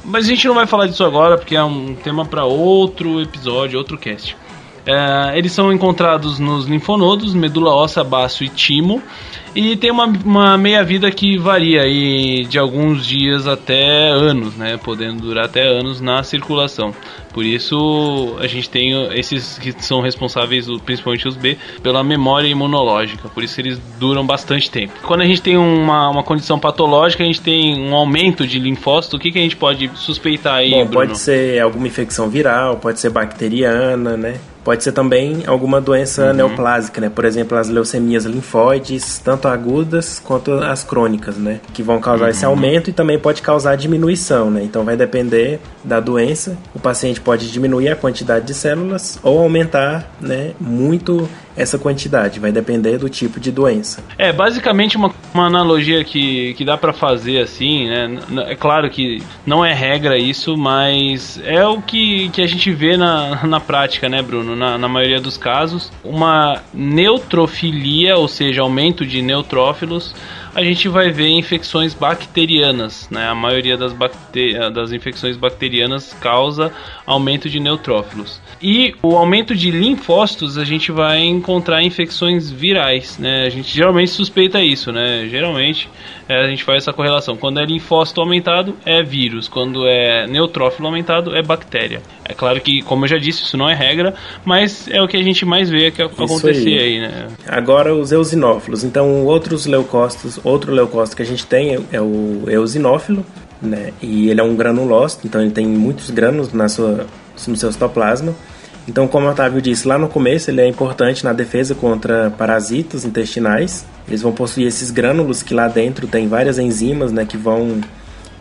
Mas a gente não vai falar disso agora, porque é um tema para outro episódio, outro cast. É, eles são encontrados nos linfonodos, medula óssea, baço e timo. E tem uma, uma meia-vida que varia aí de alguns dias até anos, né? Podendo durar até anos na circulação. Por isso a gente tem esses que são responsáveis, principalmente os B, pela memória imunológica. Por isso eles duram bastante tempo. Quando a gente tem uma, uma condição patológica, a gente tem um aumento de linfócito. O que, que a gente pode suspeitar aí, Bom, Bruno? pode ser alguma infecção viral, pode ser bacteriana, né? Pode ser também alguma doença uhum. neoplásica, né? Por exemplo, as leucemias linfóides, tanto agudas quanto as crônicas, né? Que vão causar uhum. esse aumento e também pode causar diminuição, né? Então vai depender da doença. O paciente pode diminuir a quantidade de células ou aumentar, né, muito essa quantidade, vai depender do tipo de doença. É, basicamente uma, uma analogia que, que dá para fazer assim, né? É claro que não é regra isso, mas é o que, que a gente vê na, na prática, né, Bruno? Na, na maioria dos casos, uma neutrofilia, ou seja, aumento de neutrófilos, a gente vai ver infecções bacterianas, né? A maioria das, das infecções bacterianas causa aumento de neutrófilos. E o aumento de linfócitos a gente vai encontrar infecções virais, né? A gente geralmente suspeita isso, né? Geralmente é, a gente faz essa correlação. Quando é linfócito aumentado, é vírus. Quando é neutrófilo aumentado, é bactéria. É claro que, como eu já disse, isso não é regra, mas é o que a gente mais vê que acontecer aí. aí. né? Agora os eosinófilos. Então, outros leucócitos, outro leucócito que a gente tem é o eosinófilo, né? E ele é um granulócito, então ele tem muitos grânulos na sua, no seu citoplasma. Então, como o Otávio disse lá no começo, ele é importante na defesa contra parasitas intestinais. Eles vão possuir esses grânulos que lá dentro tem várias enzimas né, que vão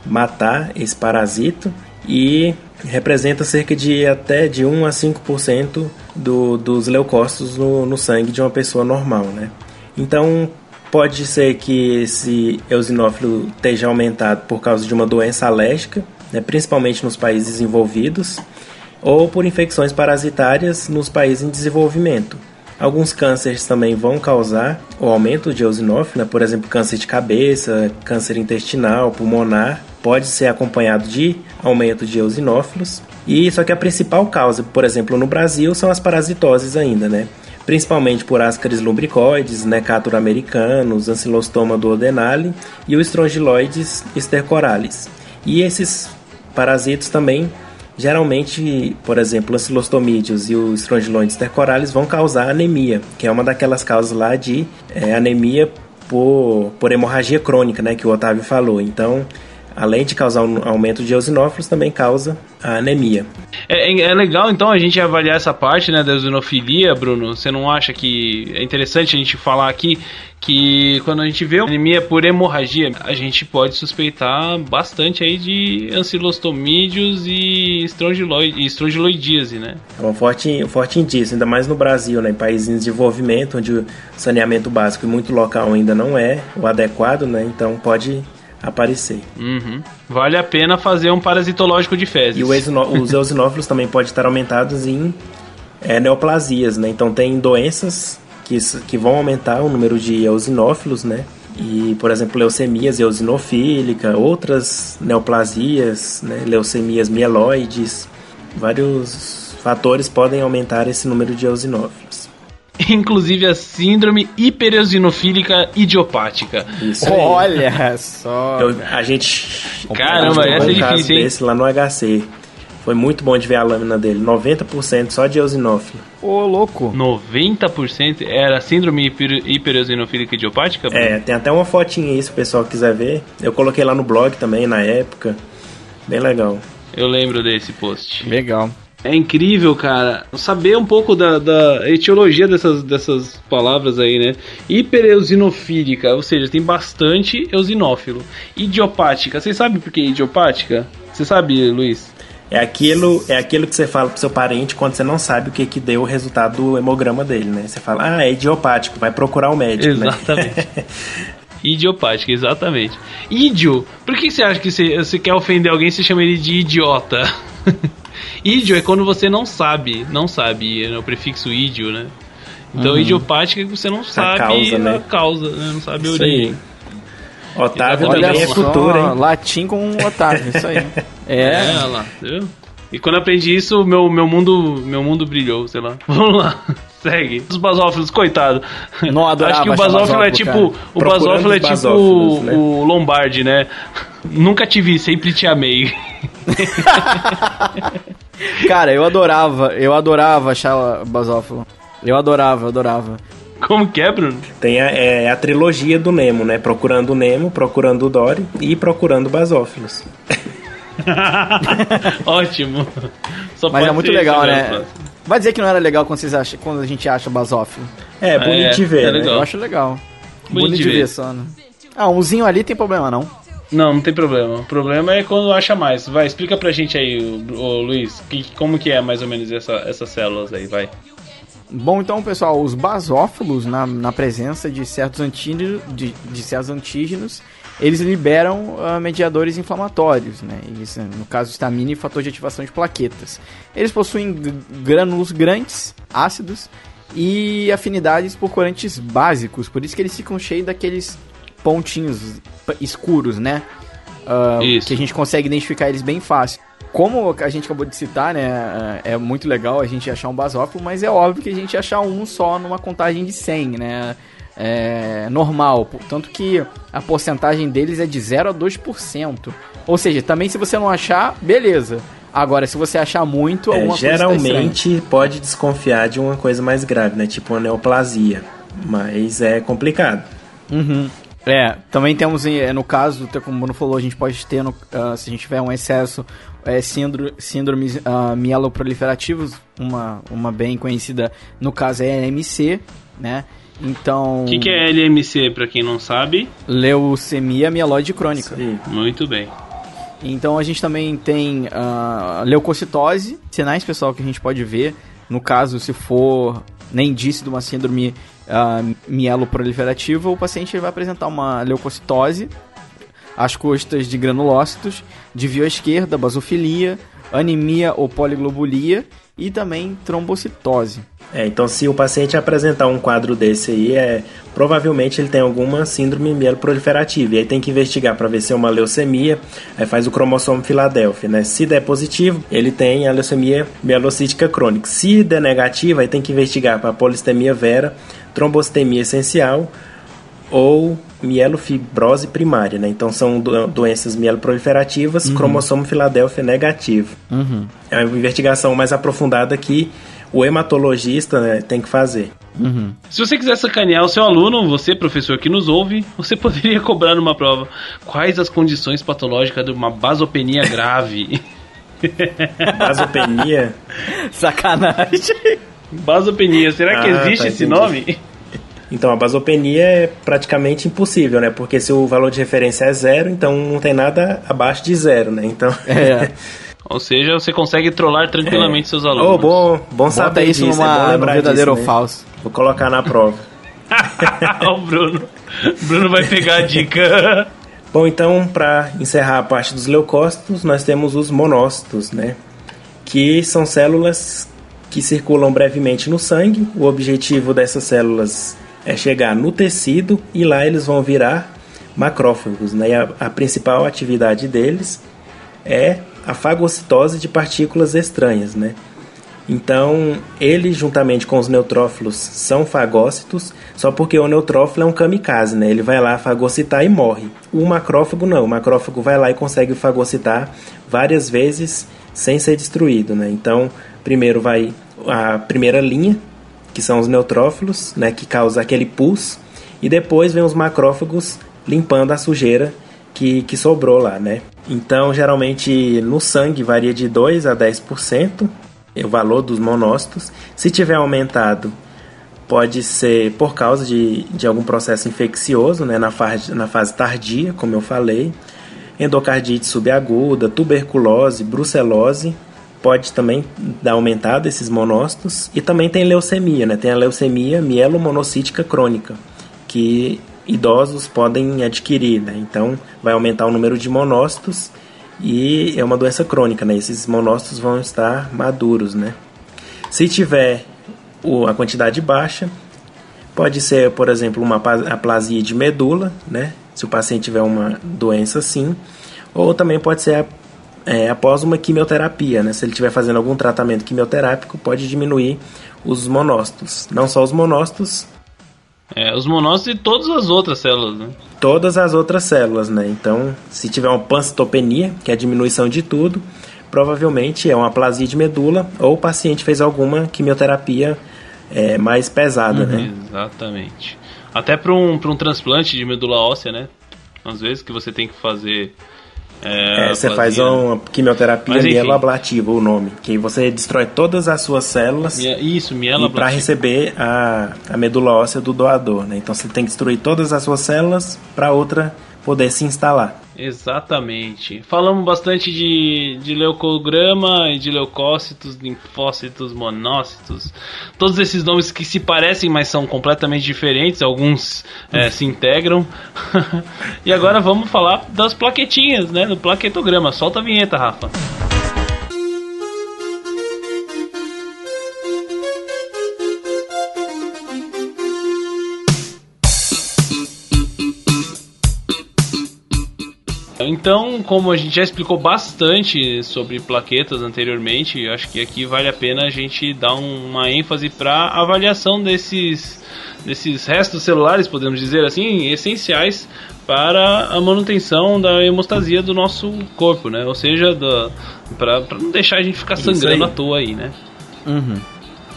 matar esse parasito e representa cerca de até de 1 a 5% do, dos leucócitos no, no sangue de uma pessoa normal. Né? Então, pode ser que esse eosinófilo esteja aumentado por causa de uma doença alérgica, né, principalmente nos países desenvolvidos ou por infecções parasitárias nos países em desenvolvimento. Alguns cânceres também vão causar o aumento de eosinófilo, né? por exemplo, câncer de cabeça, câncer intestinal, pulmonar, pode ser acompanhado de aumento de eosinófilos. E só que a principal causa, por exemplo, no Brasil, são as parasitoses ainda, né? Principalmente por Ascaris lumbricoides, Necator americanos, Ancylostoma duodenale e o Strongyloides stercoralis. E esses parasitos também Geralmente, por exemplo, os e os estrongiloides stercoralis vão causar anemia, que é uma daquelas causas lá de é, anemia por, por hemorragia crônica, né, que o Otávio falou. Então, além de causar um aumento de eosinófilos, também causa a anemia. É, é, é, legal então a gente avaliar essa parte né, da eosinofilia, Bruno. Você não acha que é interessante a gente falar aqui que quando a gente vê anemia por hemorragia, a gente pode suspeitar bastante aí de ancilostomídeos e estrongiloidíase, né? É um forte, um forte indício, ainda mais no Brasil, né, em países em desenvolvimento, onde o saneamento básico e muito local ainda não é o adequado, né? Então pode aparecer. Uhum. Vale a pena fazer um parasitológico de fezes. E [laughs] os eosinófilos também podem estar aumentados em é, neoplasias, né? Então tem doenças que, que vão aumentar o número de eosinófilos, né? E, por exemplo, leucemias eosinofílica, outras neoplasias, né? leucemias mieloides, vários fatores podem aumentar esse número de eosinófilos. [laughs] inclusive a síndrome hipereosinofílica idiopática. Isso aí. Olha só. Eu, a gente. Caramba, essa é difícil, hein? Esse lá no HC. Foi muito bom de ver a lâmina dele. 90% só de eosinófilo. Ô, louco. 90% era síndrome hiper, hipereosinofílica idiopática? Bruno? É, tem até uma fotinha aí se o pessoal quiser ver. Eu coloquei lá no blog também na época. Bem legal. Eu lembro desse post. Legal. É incrível, cara, saber um pouco da, da etiologia dessas, dessas palavras aí, né? Hipereosinofílica, ou seja, tem bastante eosinófilo. Idiopática, vocês sabem por que idiopática? Você sabe, Luiz? É aquilo, é aquilo que você fala pro seu parente quando você não sabe o que, que deu o resultado do hemograma dele, né? Você fala, ah, é idiopático, vai procurar o médico, né? Exatamente. né? [laughs] Idiopática, exatamente. Ídio, por que você acha que você, você quer ofender alguém e você chama ele de idiota? [laughs] Ídio é quando você não sabe, não sabe, é o prefixo ídio, né? Então, uhum. idiopática é que você não sabe a causa, né? a causa né? Não sabe a origem. Otávio também é futuro, hein? Latim com Otávio, isso aí. [laughs] É, é lá, viu? E quando eu aprendi isso, meu, meu, mundo, meu mundo brilhou, sei lá. [laughs] Vamos lá. Segue. Os basófilos, coitado. Não adorava Acho que o basófilo é tipo. cara. O basófilo é tipo né? o Lombardi, né? Nunca te vi, sempre te amei. [laughs] Cara, eu adorava, eu adorava achar basófilo. Eu adorava, eu adorava. Como que é, Bruno? Tem a, é, a trilogia do Nemo, né? Procurando o Nemo, procurando o Dory e procurando basófilos. [laughs] Ótimo. Só Mas pode é muito legal, né? mesmo. Vai dizer que não era legal quando, vocês acham, quando a gente acha basófilo. É, bonito é, de ver, é né? legal. Eu acho legal. Bonito Bonito, de de ver. ver só, né? Ah, umzinho ali tem problema não. Não, não tem problema. O problema é quando acha mais. Vai, explica pra gente aí, ô, ô, Luiz, que, como que é mais ou menos essa, essas células aí, vai. Bom, então, pessoal, os basófilos, na, na presença de certos, antígenos, de, de certos antígenos, eles liberam ah, mediadores inflamatórios, né? Isso, no caso, histamina e fator de ativação de plaquetas. Eles possuem grânulos grandes, ácidos, e afinidades por corantes básicos, por isso que eles ficam cheios daqueles pontinhos escuros, né? Ah, Isso. que a gente consegue identificar eles bem fácil. Como a gente acabou de citar, né, é muito legal a gente achar um basófilo, mas é óbvio que a gente achar um só numa contagem de 100, né, é normal, tanto que a porcentagem deles é de 0 a 2%. Ou seja, também se você não achar, beleza. Agora, se você achar muito, É, alguma coisa tá estranha. geralmente pode desconfiar de uma coisa mais grave, né? Tipo uma neoplasia. Mas é complicado. Uhum. É, também temos, eh, no caso, como o Bruno falou, a gente pode ter, no- ah, se a gente tiver um excesso, é, síndro- síndromes ah, mieloproliferativos, uma, uma bem conhecida, no caso é LMC, né? Então, O que, que é LMC, pra quem não sabe? leucemia mieloide crônica. E Muito bem. Então a gente também tem ah, leucocitose, sinais, pessoal, que a gente pode ver. No caso, se for nem indício de uma síndrome ah, mieloproliferativa, o paciente vai apresentar uma leucocitose, as costas de granulócitos, desvio à esquerda, basofilia, anemia ou poliglobulia e também trombocitose. É, então se o paciente apresentar um quadro desse aí, é, provavelmente ele tem alguma síndrome mieloproliferativa. E aí tem que investigar para ver se é uma leucemia, aí faz o cromossomo Filadélfia, né? Se der positivo, ele tem a leucemia mielocítica crônica. Se der negativo, aí tem que investigar para polistemia vera, trombocitemia essencial ou mielofibrose primária, né? Então são do- doenças mieloproliferativas, cromossomo Filadélfia negativo. Uhum. É uma investigação mais aprofundada que o hematologista né, tem que fazer. Uhum. Se você quiser sacanear o seu aluno, você, professor que nos ouve, você poderia [laughs] cobrar numa prova quais as condições patológicas de uma basopenia grave. [laughs] [laughs] Vasopenia, Sacanagem. basopenia, será que Ah, existe tá, esse entendi. nome? Então a basopenia é praticamente impossível, né? Porque se o valor de referência é zero, então não tem nada abaixo de zero, né? Então. É. [laughs] Ou seja, você consegue trollar tranquilamente seus alunos. Oh, bom, bom Bota saber isso disso, numa, é bom lembrar verdadeiro disso, ou né? falso. Vou colocar na prova. [laughs] o Bruno. Bruno vai pegar a dica. [laughs] Bom, então, para encerrar a parte dos leucócitos, nós temos os monócitos, né? Que são células que circulam brevemente no sangue. O objetivo dessas células é chegar no tecido e lá eles vão virar macrófagos, né? E a, a principal atividade deles é a fagocitose de partículas estranhas, né? Então, eles, juntamente com os neutrófilos, são fagócitos, só porque o neutrófilo é um kamikaze, né? Ele vai lá fagocitar e morre. O macrófago não, o macrófago vai lá e consegue fagocitar várias vezes sem ser destruído, né? Então, primeiro vai a primeira linha, que são os neutrófilos, né? Que causa aquele pus, e depois vem os macrófagos limpando a sujeira que, que sobrou lá, né? Então, geralmente no sangue varia de 2 a 10% o valor dos monócitos. Se tiver aumentado, pode ser por causa de, de algum processo infeccioso, né, na, fase, na fase tardia, como eu falei. Endocardite subaguda, tuberculose, brucelose, pode também dar aumentado esses monócitos. E também tem leucemia, né, tem a leucemia mielomonocítica crônica, que idosos podem adquirir, né, então vai aumentar o número de monócitos e é uma doença crônica, né? Esses monócitos vão estar maduros, né? Se tiver a quantidade baixa, pode ser, por exemplo, uma aplasia de medula, né? Se o paciente tiver uma doença assim, ou também pode ser a é, após uma quimioterapia, né? Se ele estiver fazendo algum tratamento quimioterápico, pode diminuir os monócitos. Não só os monócitos. É, os monócitos e todas as outras células, né? Todas as outras células, né? Então, se tiver uma pancitopenia, que é a diminuição de tudo, provavelmente é uma aplasia de medula ou o paciente fez alguma quimioterapia é, mais pesada, né? uhum, né? Exatamente. Até para um, um transplante de medula óssea, né? Às vezes que você tem que fazer é, é, você faz uma quimioterapia Mas, mieloablativa, o nome, que você destrói todas as suas células. Isso, E para receber a, a medula óssea do doador, né? Então você tem que destruir todas as suas células para outra poder se instalar. Exatamente. Falamos bastante de, de leucograma e de leucócitos, linfócitos, monócitos. Todos esses nomes que se parecem, mas são completamente diferentes. Alguns é, se integram. [laughs] e agora vamos falar das plaquetinhas, né? Do plaquetograma. Solta a vinheta, Rafa. Então, como a gente já explicou bastante sobre plaquetas anteriormente, acho que aqui vale a pena a gente dar uma ênfase para avaliação desses, desses restos celulares, podemos dizer assim, essenciais para a manutenção da hemostasia do nosso corpo, né? Ou seja, para não deixar a gente ficar sangrando à toa aí, né? Uhum.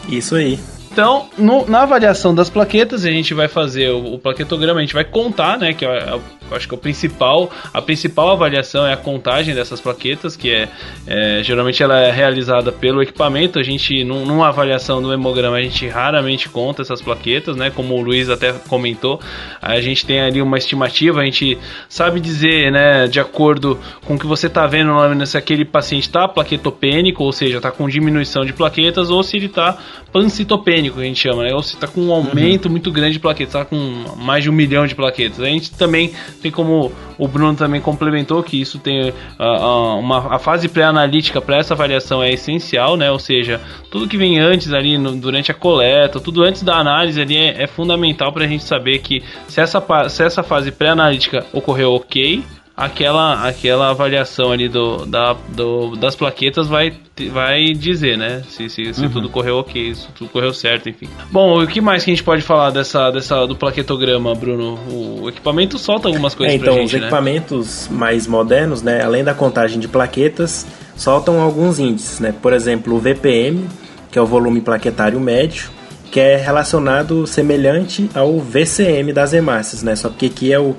Isso aí. Então, no, na avaliação das plaquetas, a gente vai fazer o, o plaquetograma, a gente vai contar, né? Que é, é acho que o principal, a principal avaliação é a contagem dessas plaquetas, que é, é geralmente ela é realizada pelo equipamento. A gente, num, numa avaliação do hemograma, a gente raramente conta essas plaquetas, né? Como o Luiz até comentou, a gente tem ali uma estimativa, a gente sabe dizer, né, de acordo com o que você está vendo se aquele paciente está plaquetopênico, ou seja, está com diminuição de plaquetas, ou se ele está pancitopênico, que a gente chama, né? Ou se está com um aumento uhum. muito grande de plaquetas, está com mais de um milhão de plaquetas. A gente também tem como o Bruno também complementou que isso tem uh, uh, uma a fase pré-analítica para essa avaliação é essencial, né? Ou seja, tudo que vem antes ali no, durante a coleta, tudo antes da análise ali é, é fundamental para a gente saber que se essa, se essa fase pré-analítica ocorreu ok, aquela, aquela avaliação ali do, da, do, das plaquetas vai, vai dizer, né? Se, se, se uhum. tudo correu ok, se tudo correu certo, enfim. Bom, o que mais que a gente pode falar dessa, dessa do plaquetograma, Bruno? O equipamento solta algumas coisas é, então, gente, os né? equipamentos mais modernos, né? Além da contagem de plaquetas, soltam alguns índices, né? Por exemplo, o VPM, que é o volume plaquetário médio, que é relacionado semelhante ao VCM das hemácias, né? Só porque aqui é o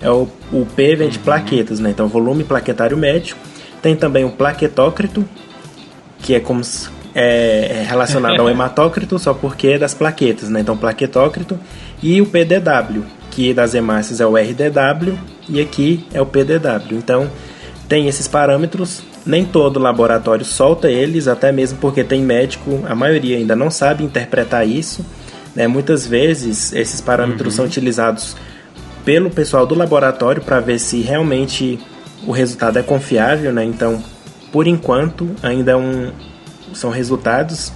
é o, o P vem de plaquetas, né? Então, volume plaquetário médio. Tem também o plaquetócrito, que é como se, é, é relacionado ao [laughs] hematócrito, só porque é das plaquetas, né? Então, plaquetócrito. E o PDW, que das hemácias é o RDW e aqui é o PDW. Então, tem esses parâmetros. Nem todo laboratório solta eles, até mesmo porque tem médico, a maioria ainda não sabe interpretar isso. Né? Muitas vezes esses parâmetros uhum. são utilizados pelo pessoal do laboratório para ver se realmente o resultado é confiável, né? Então, por enquanto, ainda é um, são resultados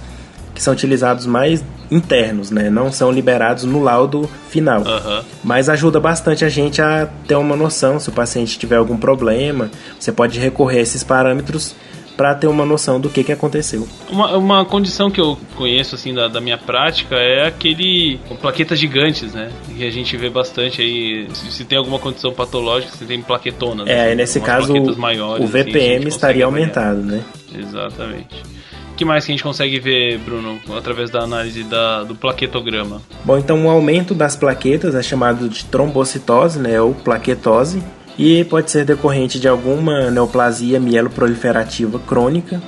que são utilizados mais internos, né? Não são liberados no laudo final. Uhum. Mas ajuda bastante a gente a ter uma noção se o paciente tiver algum problema. Você pode recorrer a esses parâmetros para ter uma noção do que, que aconteceu. Uma, uma condição que eu conheço assim da, da minha prática é aquele plaquetas gigantes, né? Que a gente vê bastante aí. Se, se tem alguma condição patológica, se tem plaquetonas. É, né? nesse caso maiores, o VPM assim, estaria aumentado, né? Exatamente. O que mais que a gente consegue ver, Bruno, através da análise da, do plaquetograma? Bom, então o aumento das plaquetas é chamado de trombocitose, né, ou plaquetose, e pode ser decorrente de alguma neoplasia mieloproliferativa crônica,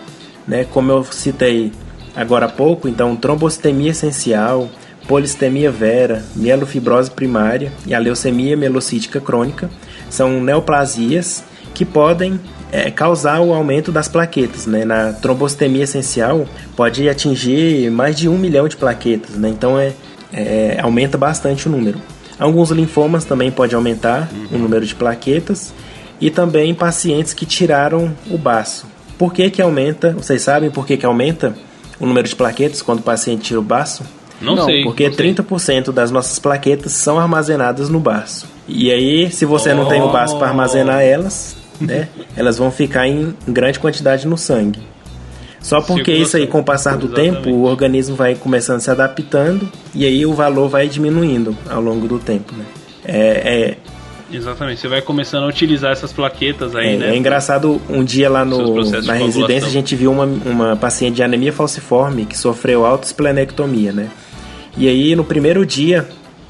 né? Como eu citei agora há pouco, então trombocitemia essencial, polistemia vera, mielofibrose primária e a leucemia mielocítica crônica são neoplasias que podem é, causar o aumento das plaquetas. Né? Na trombocitemia essencial pode atingir mais de um milhão de plaquetas, né? então é, é, aumenta bastante o número. Alguns linfomas também pode aumentar uhum. o número de plaquetas e também pacientes que tiraram o baço. Por que que aumenta? Vocês sabem por que que aumenta o número de plaquetas quando o paciente tira o baço? Não, não sei. Porque não 30% sei. das nossas plaquetas são armazenadas no baço. E aí, se você oh. não tem o baço para armazenar elas, né, elas vão ficar em grande quantidade no sangue. Só porque isso aí, com o passar do Exatamente. tempo, o organismo vai começando a se adaptando e aí o valor vai diminuindo ao longo do tempo, né? É, é... Exatamente, você vai começando a utilizar essas plaquetas aí, é, né? É engraçado, um dia lá no, na residência a gente viu uma, uma paciente de anemia falciforme que sofreu autoesplenectomia, né? E aí no primeiro dia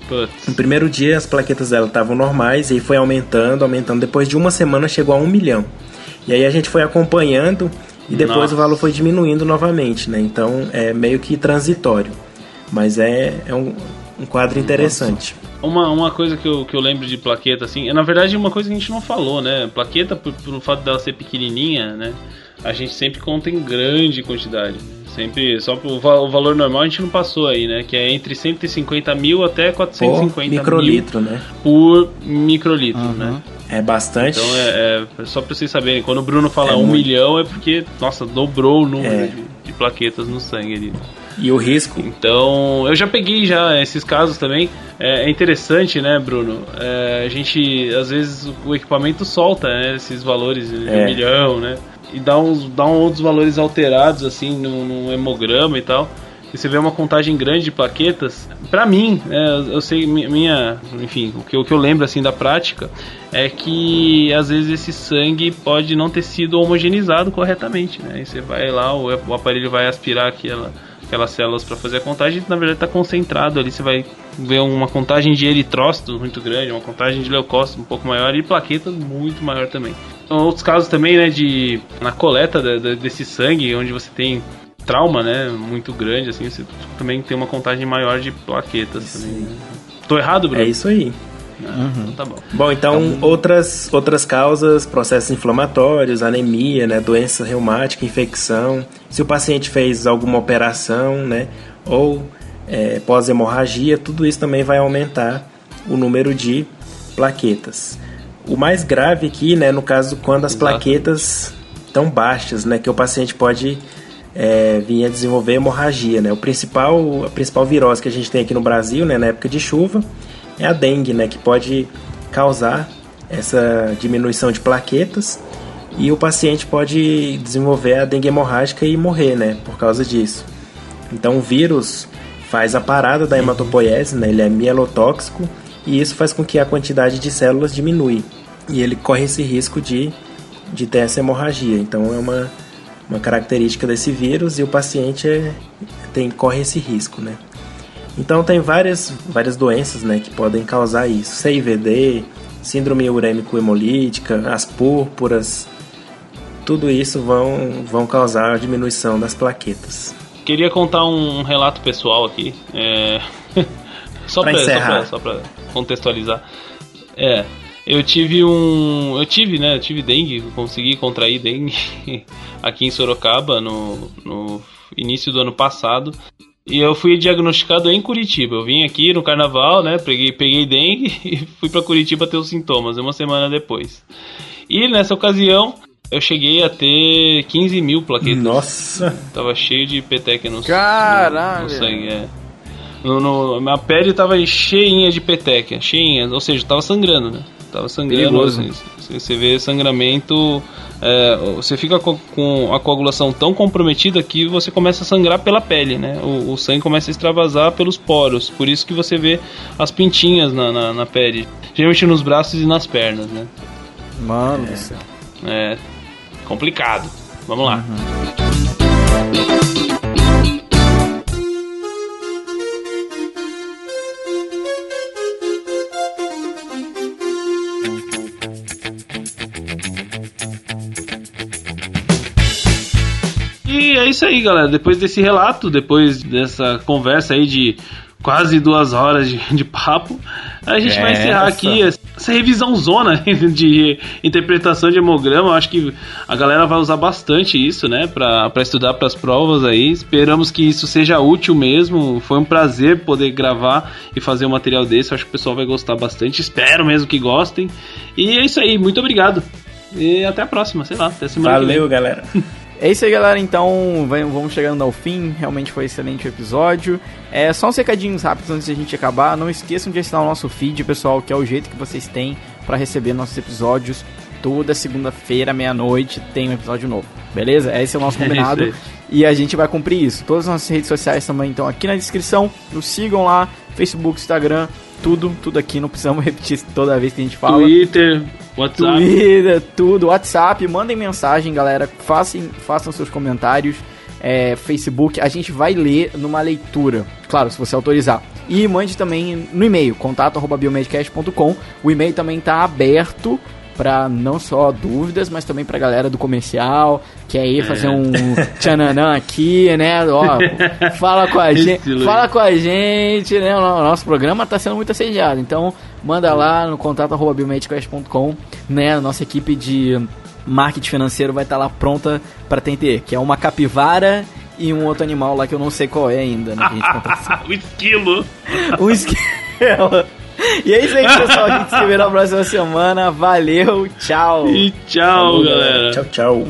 Putz. No primeiro dia as plaquetas dela estavam normais e foi aumentando, aumentando. Depois de uma semana chegou a um milhão. E aí a gente foi acompanhando e depois Nossa. o valor foi diminuindo novamente, né? Então é meio que transitório. Mas é, é um, um quadro interessante. Uma, uma coisa que eu, que eu lembro de plaqueta, assim, é na verdade uma coisa que a gente não falou, né? Plaqueta, por, por fato dela ser pequenininha, né? A gente sempre conta em grande quantidade. Sempre, só o, o valor normal a gente não passou aí, né? Que é entre 150 mil até 450 por microlitro, mil né? por microlitro, uhum. né? É bastante. Então é, é, só pra vocês saberem, quando o Bruno fala é um muito. milhão é porque, nossa, dobrou o número é. de, de, plaquetas no sangue ali. E o risco? Então, eu já peguei já esses casos também. É, é interessante, né, Bruno? É, a gente, às vezes, o equipamento solta né, esses valores de um é. milhão, né? E dá uns, dá uns outros valores alterados, assim, no, no hemograma e tal e você vê uma contagem grande de plaquetas, para mim, é, eu sei minha, enfim, o que, o que eu lembro assim da prática é que às vezes esse sangue pode não ter sido homogeneizado corretamente, né? E você vai lá, o, o aparelho vai aspirar aquela aquelas células para fazer a contagem, na verdade está concentrado ali. Você vai ver uma contagem de eritrócitos muito grande, uma contagem de leucócitos um pouco maior e plaquetas muito maior também. Outros casos também, né, de na coleta de, de, desse sangue, onde você tem trauma, né, muito grande, assim, você também tem uma contagem maior de plaquetas também. Né? Tô errado, Bruno? É isso aí. Uhum. Então tá bom. Bom, então, então, outras, outras causas, processos inflamatórios, anemia, né, doença reumática, infecção, se o paciente fez alguma operação, né, ou é, pós-hemorragia, tudo isso também vai aumentar o número de plaquetas. O mais grave aqui, né, no caso, quando as Exato. plaquetas estão baixas, né, que o paciente pode é, vinha desenvolver hemorragia, né? O principal, a principal virose que a gente tem aqui no Brasil, né, na época de chuva, é a dengue, né, que pode causar essa diminuição de plaquetas e o paciente pode desenvolver a dengue hemorrágica e morrer, né, por causa disso. Então o vírus faz a parada da hematopoiese, né, ele é mielotóxico e isso faz com que a quantidade de células diminui e ele corre esse risco de, de ter essa hemorragia. Então é uma uma característica desse vírus e o paciente é, tem, corre esse risco, né? Então tem várias, várias doenças né, que podem causar isso. CIVD, síndrome urêmico hemolítica, as púrpuras, tudo isso vão, vão causar a diminuição das plaquetas. Queria contar um relato pessoal aqui, é... [laughs] só para contextualizar. É, eu tive um. Eu tive, né? Eu tive dengue, consegui contrair dengue [laughs] aqui em Sorocaba no, no início do ano passado. E eu fui diagnosticado em Curitiba. Eu vim aqui no carnaval, né? Peguei, peguei dengue [laughs] e fui para Curitiba ter os sintomas, uma semana depois. E nessa ocasião, eu cheguei a ter 15 mil plaquetas. Nossa! Tava cheio de peteca no, Caralho. no, no sangue. É. No, no, minha pele tava cheinha de peteca, cheinha, ou seja, tava sangrando, né? Tava sangrando. Assim, você vê sangramento. É, você fica com, a coagulação tão comprometida que você começa a sangrar pela pele, né? O, o, sangue começa a extravasar pelos poros. Por isso que você vê as pintinhas na, na, na pele. Geralmente nos braços e nas pernas, né? Mano do céu. É complicado. Vamos lá. Uhum. Isso aí, galera. Depois desse relato, depois dessa conversa aí de quase duas horas de, de papo, a gente é vai encerrar essa. aqui essa revisão zona [laughs] de interpretação de hemograma. Eu acho que a galera vai usar bastante isso, né, para estudar para as provas aí. Esperamos que isso seja útil mesmo. Foi um prazer poder gravar e fazer um material desse. Eu acho que o pessoal vai gostar bastante. Espero mesmo que gostem. E é isso aí. Muito obrigado. E até a próxima, sei lá, até semana Valeu, galera. [laughs] É isso aí, galera. Então, vamos chegando ao fim. Realmente foi um excelente episódio. É só uns recadinhos rápidos antes de a gente acabar. Não esqueçam de assinar o nosso feed, pessoal, que é o jeito que vocês têm para receber nossos episódios toda segunda-feira, meia-noite, tem um episódio novo. Beleza? Esse é o nosso combinado. [laughs] É isso e a gente vai cumprir isso. Todas as nossas redes sociais também estão aqui na descrição. Nos sigam lá, Facebook, Instagram, tudo, tudo aqui. Não precisamos [laughs] repetir toda vez que a gente fala. Twitter, WhatsApp. Twitter, tudo, WhatsApp. Mandem mensagem, galera. Façam, façam seus comentários. É, Facebook, a gente vai ler numa leitura. Claro, se você autorizar. E mande também no e-mail, contato.biomedcast.com. O e-mail também está aberto para não só dúvidas, mas também pra galera do comercial, que aí fazer um tchananã aqui, né? Ó, fala com a [laughs] gente, fala com a gente, né? O nosso programa tá sendo muito assediado, então manda lá no contato@biomedcast.com, né? A nossa equipe de marketing financeiro vai estar tá lá pronta para atender, que é uma capivara e um outro animal lá que eu não sei qual é ainda, né? [laughs] o esquilo. o esquilo. E é isso aí, pessoal. A gente se vê na próxima semana. Valeu, tchau. E tchau, Falou, galera. Tchau, tchau.